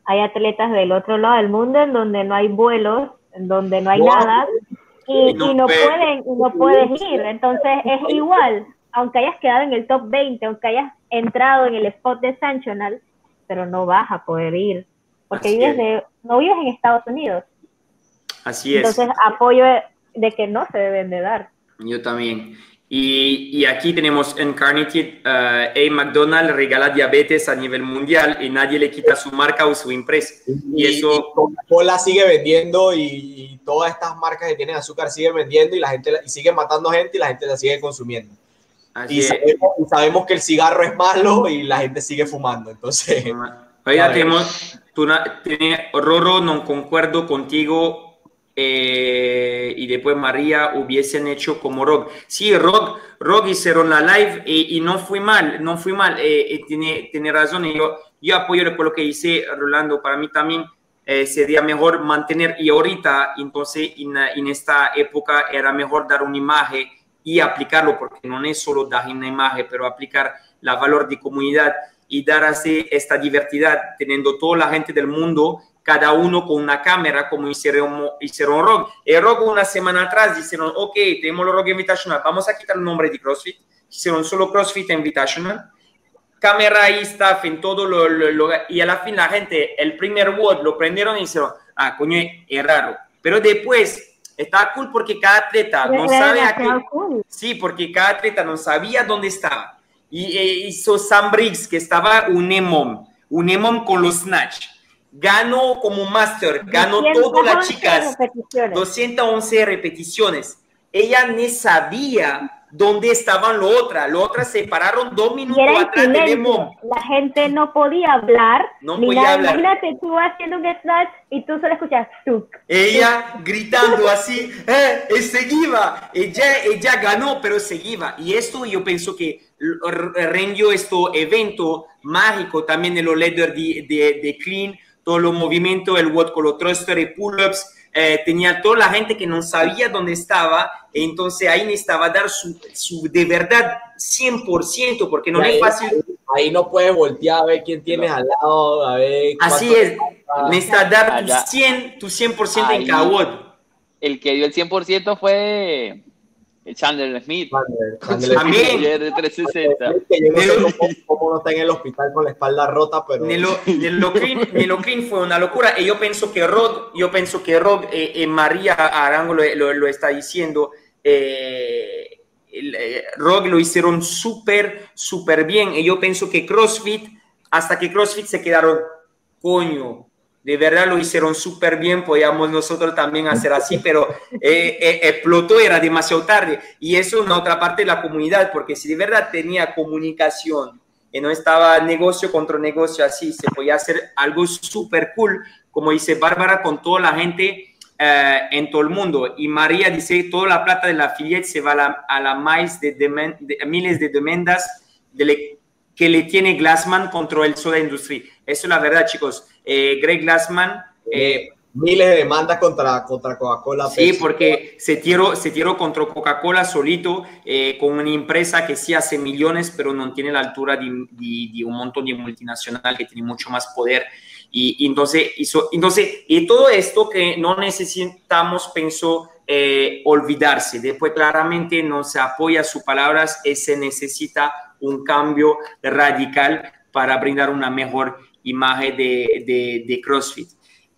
hay atletas del otro lado del mundo en donde no hay vuelos, en donde no hay nada, y, no, y no pueden, y no puedes ir. Entonces es igual, aunque hayas quedado en el top 20, aunque hayas entrado en el spot de Sanctional, pero no vas a poder ir, porque vives de, no vives en Estados Unidos. Así es. Entonces, apoyo de que no se deben de dar. Yo también. Y, y aquí tenemos Incarnated, uh, A McDonald's regala diabetes a nivel mundial y nadie le quita su marca o su empresa. Y, eso... Coca-Cola sigue vendiendo y, todas estas marcas que tienen azúcar siguen vendiendo y la gente y sigue matando gente y la gente la sigue consumiendo. Y sabemos, que el cigarro es malo y la gente sigue fumando, entonces... Oiga, tenemos, tú, Roro, no concuerdo contigo eh, y después María hubiesen hecho como Rock. Sí, Rock, Rock hicieron la live y, no fui mal, no fui mal, eh, eh, tiene, tiene razón. Y yo, yo apoyo lo que dice Rolando, para mí también sería mejor mantener, y ahorita, entonces, en, en esta época era mejor dar una imagen y aplicarlo, porque no es solo dar una imagen, pero aplicar la valor de comunidad y dar así esta diversidad, teniendo toda la gente del mundo, cada uno con una cámara, como hicieron, hicieron Rock. El Rock una semana atrás dijeron, ok, tenemos el Rock Invitational, vamos a quitar el nombre de CrossFit, hicieron solo CrossFit Invitational, cámara y staff en todo lo, lo, y a la fin la gente, el primer word lo prendieron y dijeron, ah, coño, es raro. Pero después estaba cool porque cada atleta no sabe a qué. Sí, porque cada atleta no sabía dónde estaba. Y e hizo Sam Briggs, que estaba un EMOM, un EMOM con los Snatch. Ganó como Master, ganó todas las chicas. 211 repeticiones. Ella ni sabía dónde estaban lo otra. Lo otra se pararon dos minutos atrás. La gente no podía hablar. No podía hablar. Imagínate tú haciendo un snatch y tú solo escuchas tuk. Ella gritando así, eh, seguía. Ella, ella ganó, pero seguía. Y esto yo pienso que rendió este evento mágico también de los leaders de, de, de Clean, todo los movimientos, el what con los thrusters y pull-ups eh, tenía toda la gente que no sabía dónde estaba, entonces ahí necesitaba dar su, su de verdad 100%, porque no es fácil. Ahí no puedes voltear a ver quién tienes al lado, a ver. Así es, necesitas dar tu 100%, tu 100 en cada El que dio el 100% fue Chandler Smith. También. De 360. yo no sé cómo, no está en el hospital con la espalda rota, pero. Nelo, Nelo Clean fue una locura. Y yo pienso que Rod, yo pienso que Rod, eh, eh, María Arango lo, lo, está diciendo. Eh, eh, Rod lo hicieron súper, súper bien. Y yo pienso que CrossFit, hasta que CrossFit se quedaron, coño, de verdad lo hicieron súper bien, podíamos nosotros también hacer así, pero eh, eh, explotó, era demasiado tarde. Y eso es una otra parte de la comunidad, porque si de verdad tenía comunicación y no estaba negocio contra negocio así, se podía hacer algo súper cool, como dice Bárbara, con toda la gente eh, en todo el mundo. Y María dice, toda la plata de la affiliate se va a la, a más de, miles de demandas que le tiene Glassman contra el soda industry. Eso es la verdad, chicos. Eh, Greg Glassman... Eh, miles de demandas contra, contra Coca-Cola. Sí, porque se tiró, se tiró contra Coca-Cola solito, con una empresa que sí hace millones, pero no tiene la altura de, de un montón de multinacional que tiene mucho más poder. Y, entonces, hizo, entonces, y todo esto que no necesitamos, pensó, eh, olvidarse. Después claramente no se apoya sus palabras, y se necesita un cambio radical para brindar una mejor imagen de, de, de CrossFit.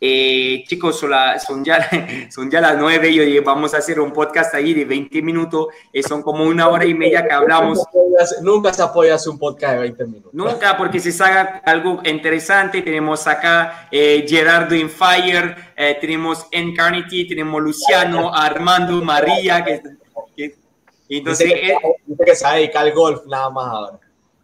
Eh, chicos, son, son, ya, son ya las nueve y hoy vamos a hacer un podcast ahí de 20 minutos. Eh, son como una hora y media que hablamos. Nunca se apoya un podcast de 20 minutos. Nunca, porque se haga algo interesante. Tenemos acá eh, Gerardo in Fire, tenemos Encarnity, tenemos Luciano, Armando, María. Que, entonces, dice que, que se dedica al golf nada más ahora.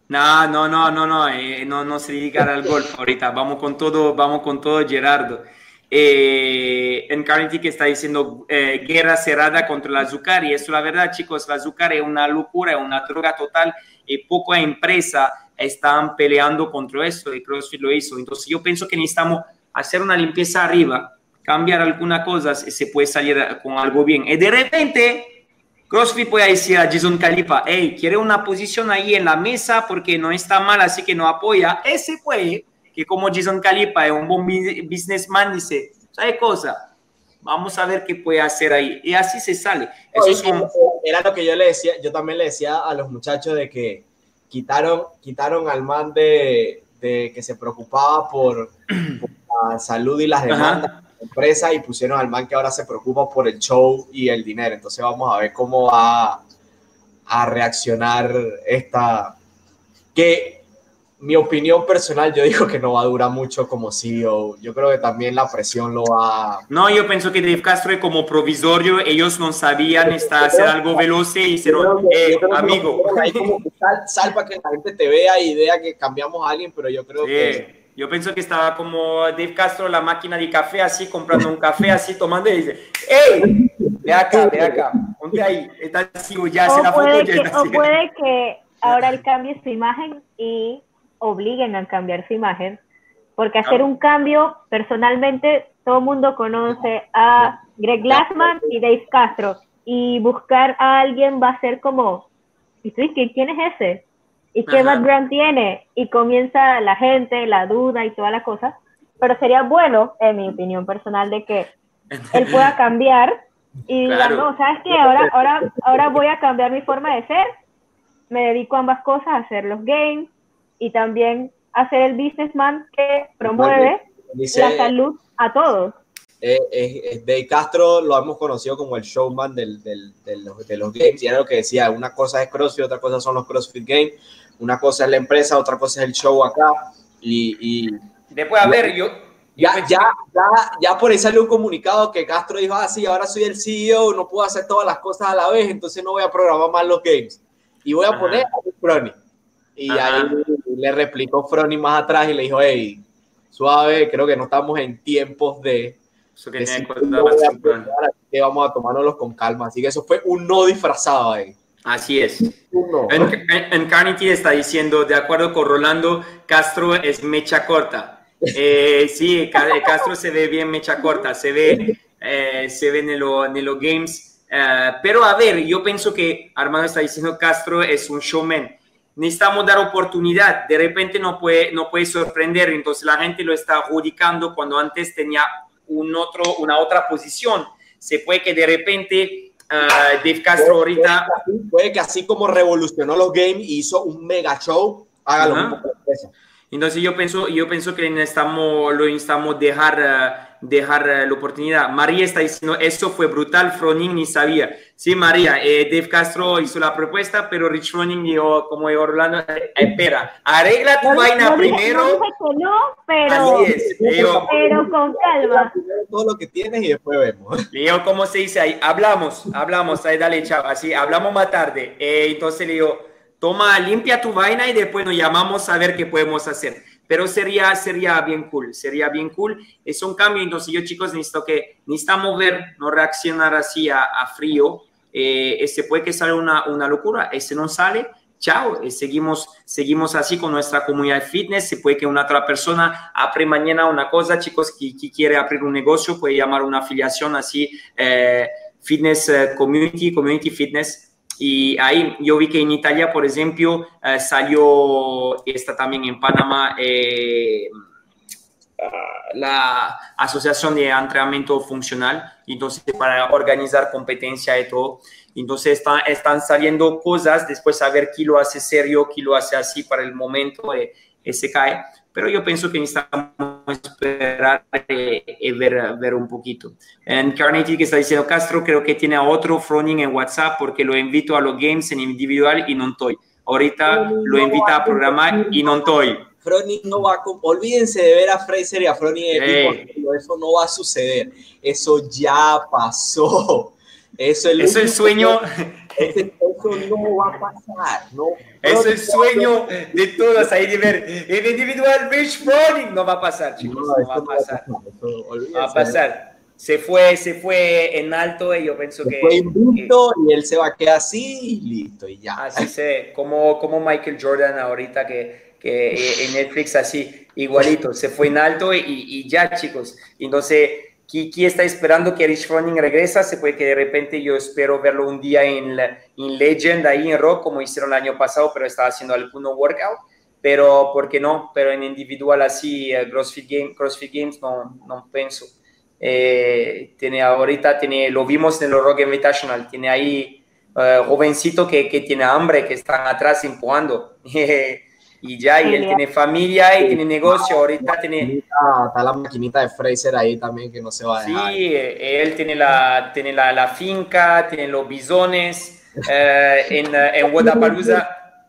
No, no, no, no, no, eh, no, no se dedicará al golf ahorita. Vamos con todo, vamos con todo, Gerardo. Eh, en Carnegie que está diciendo eh, guerra cerrada contra el azúcar y eso la verdad chicos, el azúcar es una locura, es una droga total y poca empresa están peleando contra eso y CrossFit lo hizo. Entonces yo pienso que necesitamos hacer una limpieza arriba, cambiar algunas cosas y se puede salir con algo bien. Y de repente CrossFit puede decir a Jason Califa, hey, quiere una posición ahí en la mesa porque no está mal, así que no apoya. Ese puede, que como Jason Califa es un buen businessman, dice, ¿sabe cosa? Vamos a ver qué puede hacer ahí. Y así se sale. Eso Era lo que yo le decía, yo también le decía a los muchachos de que quitaron, quitaron al man de, de que se preocupaba por, la salud y las demandas empresa y pusieron al man que ahora se preocupa por el show y el dinero. Entonces vamos a ver cómo va a reaccionar esta, que mi opinión personal, yo digo que no va a durar mucho como CEO. Yo creo que también la presión lo va. No, yo pienso que Dave Castro como provisorio. Ellos no sabían estar, hacer algo veloz y hicieron, eh, amigo. sal, para que la gente te vea y vea que cambiamos a alguien, pero yo creo que yo pienso que estaba como Dave Castro, la máquina de café, así, comprando un café, así, tomando y dice, ¡Ey! Ve acá, ve acá, ponte ahí, está así, ya se la foto que, O puede que ahora él cambie su imagen y obliguen a cambiar su imagen, porque hacer un cambio, personalmente, todo el mundo conoce a Greg Glassman y Dave Castro, y buscar a alguien va a ser como, ¿y tú, quién es ese? ¿Y qué background tiene? Y comienza la gente, la duda y toda la cosa. Pero sería bueno, en mi opinión personal, de que él pueda cambiar y diga, no, ¿sabes qué? Ahora, ahora, ahora voy a cambiar mi forma de ser. Me dedico a ambas cosas, a hacer los games y también a ser el businessman que promueve la salud a todos. Eh, eh, de Castro lo hemos conocido como el showman del, del, de, los, de, los, games y era lo que decía, una cosa es CrossFit, otra cosa son los CrossFit Games una cosa es la empresa, otra cosa es el show acá. Y, después, a ver, yo... Ya, ya, ya, ya por ahí salió un comunicado que Castro dijo, ah, sí, ahora soy el CEO, no puedo hacer todas las cosas a la vez, entonces no voy a programar más los games. Y voy a poner a Frony. Y ahí le replicó Frony más atrás y le dijo, hey, suave, creo que no estamos en tiempos de... Eso que, que vamos a tomárnoslos con calma. Así que eso fue un no disfrazado ahí. Así es. En, Carnegie está diciendo, de acuerdo con Rolando, Castro es mecha corta. Eh, sí, Castro se ve bien mecha corta, se ve, eh, se ve en, los games. Eh, pero a ver, yo pienso que Armando está diciendo Castro es un showman. Necesitamos dar oportunidad. De repente no puede, no puede sorprender. Entonces la gente lo está adjudicando cuando antes tenía un otro, una otra posición. Se puede que de repente uh, Dave Castro ahorita. Puede que, así, como revolucionó los games y hizo un mega show, haga lo mismo Y Entonces yo pienso, yo pienso que necesitamos, lo necesitamos dejar, eh, dejar eh, la oportunidad. María está diciendo, eso fue brutal, Froning ni sabía. Sí, María, eh, Dave Castro hizo la propuesta, pero Rich Froning dijo, como yo Orlando, espera, arregla tu vaina primero. No, no, pero, pero con calma. Todo lo que tienes y después vemos. Leo, ¿cómo se dice ahí? Hablamos, hablamos, ahí dale, chava, así, hablamos más tarde. entonces le digo, toma, limpia tu vaina y después nos llamamos a ver qué podemos hacer. Pero sería, sería bien cool, sería bien cool. Es un cambio, entonces yo chicos necesito que, necesitamos ver, no reaccionar así a, frío. Eh, este puede que salga una, una locura, ese no sale, chao, eh, seguimos, seguimos así con nuestra comunidad de fitness. Se puede que una otra persona apre mañana una cosa, chicos, que, quiere abrir un negocio, puede llamar una afiliación así, eh, fitness community, community fitness y ahí yo vi que en Italia, por ejemplo, eh, salió, está también en Panamá, eh, la Asociación de Entrenamiento Funcional, entonces para organizar competencia y todo. Entonces están, están saliendo cosas, después saber quién lo hace serio, quién lo hace así para el momento, eh, se cae pero yo pienso que necesitamos esperar y ver, ver un poquito. En Carnegie que está diciendo Castro, creo que tiene a otro Froning en WhatsApp porque lo invito a los games en individual y no estoy. Ahorita lo invita a programar y no estoy. Froning no va a... Olvídense de ver a Fraser y a Froning eso no va a suceder. Eso ya pasó. Eso, es el sueño. Eso no va a pasar. No, es el sueño de todos ahí de ver el individual beach running. No va a pasar, chicos. No, va a pasar. No va a pasar. Se fue, se fue en alto y yo pienso que. Fue invicto y él se va a quedar así y listo y ya. Así se, como, como Michael Jordan ahorita que, que en Netflix así, igualito, se fue en alto y, y ya, chicos. Entonces Kiki está esperando que Rich Froning regresa, se puede que de repente yo espero verlo un día en, en Legend, ahí en Rock, como hicieron el año pasado, pero estaba haciendo alguno workout, pero ¿por qué no? Pero en individual así, eh, CrossFit, Game, CrossFit Games, no, no pienso. Eh, tiene ahorita, tiene, lo vimos en el Rock Invitational, tiene ahí uh, jovencito que, que, tiene hambre, que están atrás empujando. y ya, y él tiene familia y tiene negocio, ahorita tiene... Está la maquinita de Fraser ahí también que no se va a dejar. Sí, él tiene la, tiene la, la finca, tiene los bisones eh, en, en Wadapalooza.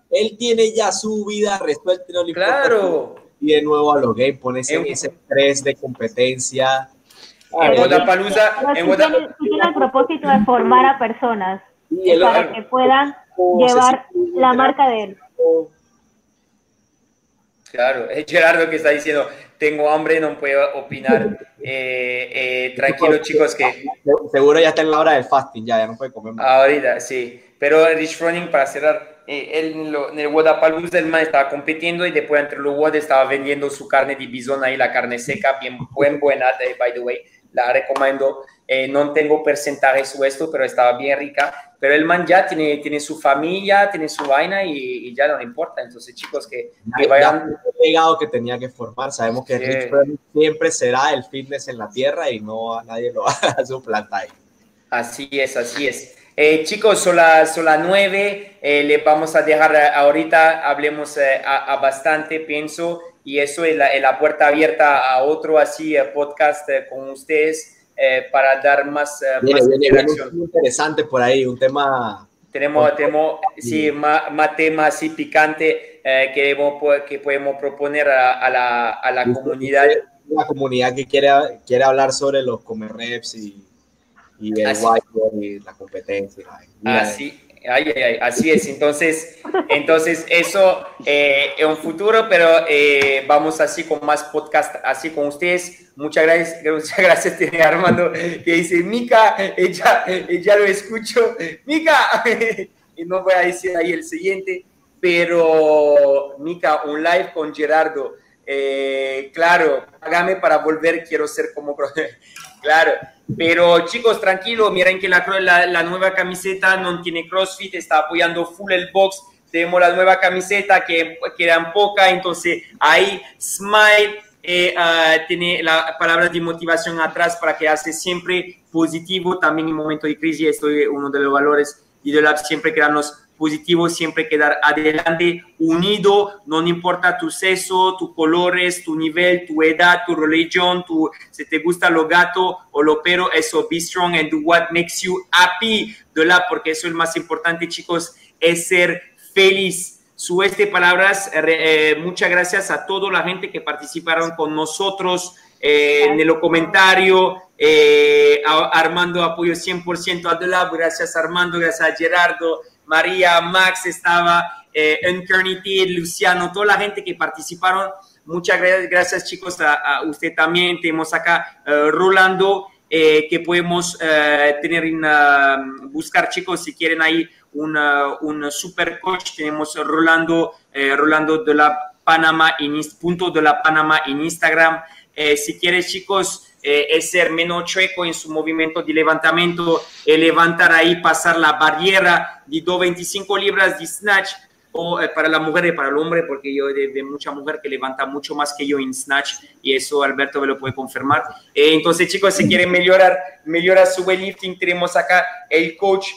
Él tiene ya su vida resuelta. No claro. Y de nuevo a los pones en ese estrés de competencia. En Wadapalooza... En Tiene, el propósito de formar a personas para que puedan llevar la marca de él. Claro, es Gerardo que está diciendo, tengo hambre, no puedo opinar. Eh, eh, tranquilo, chicos, que... Seguro ya está en la hora del fasting, ya, ya no puede comer más. Ahorita, sí. Pero Rich Froning, para cerrar, eh, él en el Wadapalooza, el man estaba compitiendo y después entre los WOD estaba vendiendo su carne de bisón ahí, la carne seca, bien buen, buena, by the way, la recomiendo. No tengo porcentajes o esto, pero estaba bien rica pero el man ya tiene, tiene su familia, tiene su vaina y, ya no le importa. Entonces, chicos, que, que vayan. El legado que tenía que formar. Sabemos que siempre será el fitness en la tierra y no a nadie lo va a suplantar. Así es, así es. Eh, chicos, son las, son las nueve. Eh, le vamos a dejar ahorita, hablemos eh, a, bastante, pienso, y eso es la, la puerta abierta a otro así podcast con ustedes. Eh, para dar más, eh, más interesante por ahí, un tema... Tenemos, tenemos sí, más, más tema así picante eh, que, que podemos proponer a, la, a la comunidad. La comunidad que quiere, quiere hablar sobre los comer reps y, y el whiteboard y la competencia. Así, Ay, ay, ay, así es. Entonces, entonces eso eh, en un futuro, pero eh, vamos así con más podcast, así con ustedes. Muchas gracias, muchas gracias, tiene Armando, que dice, Mica, ella, ya lo escucho, Mica, y no voy a decir ahí el siguiente, pero Mica, un live con Gerardo. Eh, claro, hágame para volver, quiero ser como... claro. Pero chicos, tranquilo, miren que la, la, nueva camiseta no tiene CrossFit, está apoyando full el box. Tenemos la nueva camiseta que quedan poca, entonces ahí Smile eh, ah, tiene la palabra de motivación atrás para quedarse siempre positivo, también en momento de crisis. Esto es uno de los valores y de la siempre quedarnos positivo, siempre quedar adelante, unido, no importa tu sexo, tu colores, tu nivel, tu edad, tu religión, tu, si te gusta lo gato o lo pero, eso, be strong and do what makes you happy, la, porque eso es lo más importante, chicos, es ser feliz. Su este palabras, eh, eh, muchas gracias a toda la gente que participaron con nosotros eh, en el comentario. Armando apoyo 100% a Delab, gracias Armando, gracias a Gerardo, María, Max estaba, eh, Luciano, toda la gente que participaron. Muchas gracias, chicos, a, usted también. Tenemos acá Rolando, que podemos tener en, buscar, chicos, si quieren ahí un super coach. Tenemos Rolando, eh, Rolando de la Panamá, en, de la Panamá en Instagram. Eh, si quieres, chicos, eh, es ser menos chueco en su movimiento de levantamiento, levantar ahí, pasar la barrera de 225 libras de snatch, o para la mujer y para el hombre, porque yo de, de, mucha mujer que levanta mucho más que yo en snatch, y eso Alberto me lo puede confirmar. entonces, chicos, si quieren mejorar, mejorar su weightlifting, tenemos acá el coach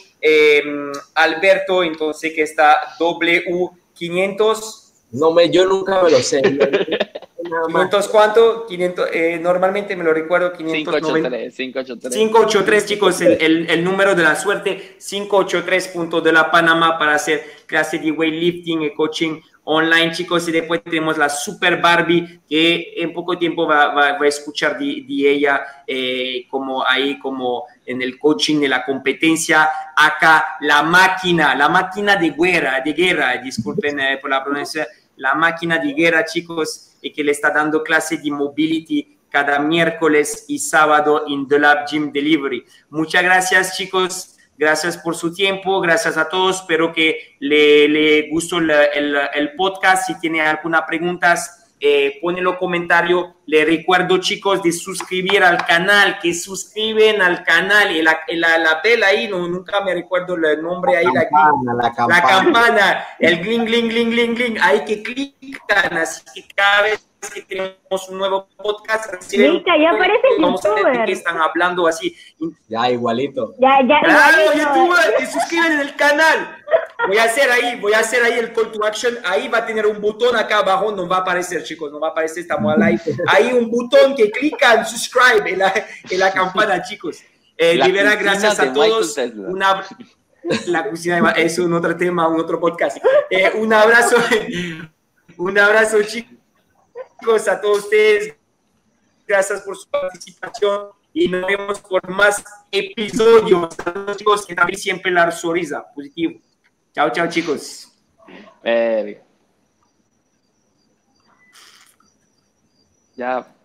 Alberto, entonces que está W500. No me, yo nunca me lo sé. ¿500 cuánto? 500, eh, normalmente me lo recuerdo, 583, 583. 583, chicos, el, el, número de la suerte, 583 puntos de la Panamá para hacer clase de weightlifting y coaching online, chicos, y después tenemos la Super Barbie, que en poco tiempo va, va, a escuchar de, ella eh, como ahí, como en el coaching de la competencia. Acá la máquina, la máquina de guerra, de guerra, disculpen eh, por la pronunciación, la máquina de guerra, chicos, y que le está dando clase de mobility cada miércoles y sábado en The Lab Gym Delivery. Muchas gracias, chicos. Gracias por su tiempo, gracias a todos. Espero que le, le gustó el, el, podcast. Si tiene alguna pregunta, eh, los comentarios. Le recuerdo, chicos, de suscribir al canal, que suscriben al canal. Y la, la, la pela ahí, no, nunca me recuerdo el nombre ahí. La campana, la, campana. la campana, el gling, gling, gling, gling, gling. Ahí que clican, así que cada vez que tenemos un nuevo podcast. Mica, ya aparece Vamos a ver que están hablando así. Ya, igualito. Ya, ya, claro, youtuber, te suscriben en el canal. Voy a hacer ahí, voy a hacer ahí el call to action. Ahí va a tener un botón acá abajo, no va a aparecer, chicos, no va a aparecer, estamos al live. Hay un botón que clican, subscribe en la, en la campana, chicos. Eh, libera, gracias a todos. Una, la cocina es un otro tema, un otro podcast. Eh, un abrazo, un abrazo, chicos a todos ustedes. Gracias por su participación y nos vemos por más episodios. chicos, que también siempre la sonrisa positivo. Chao, chao, chicos. Ya.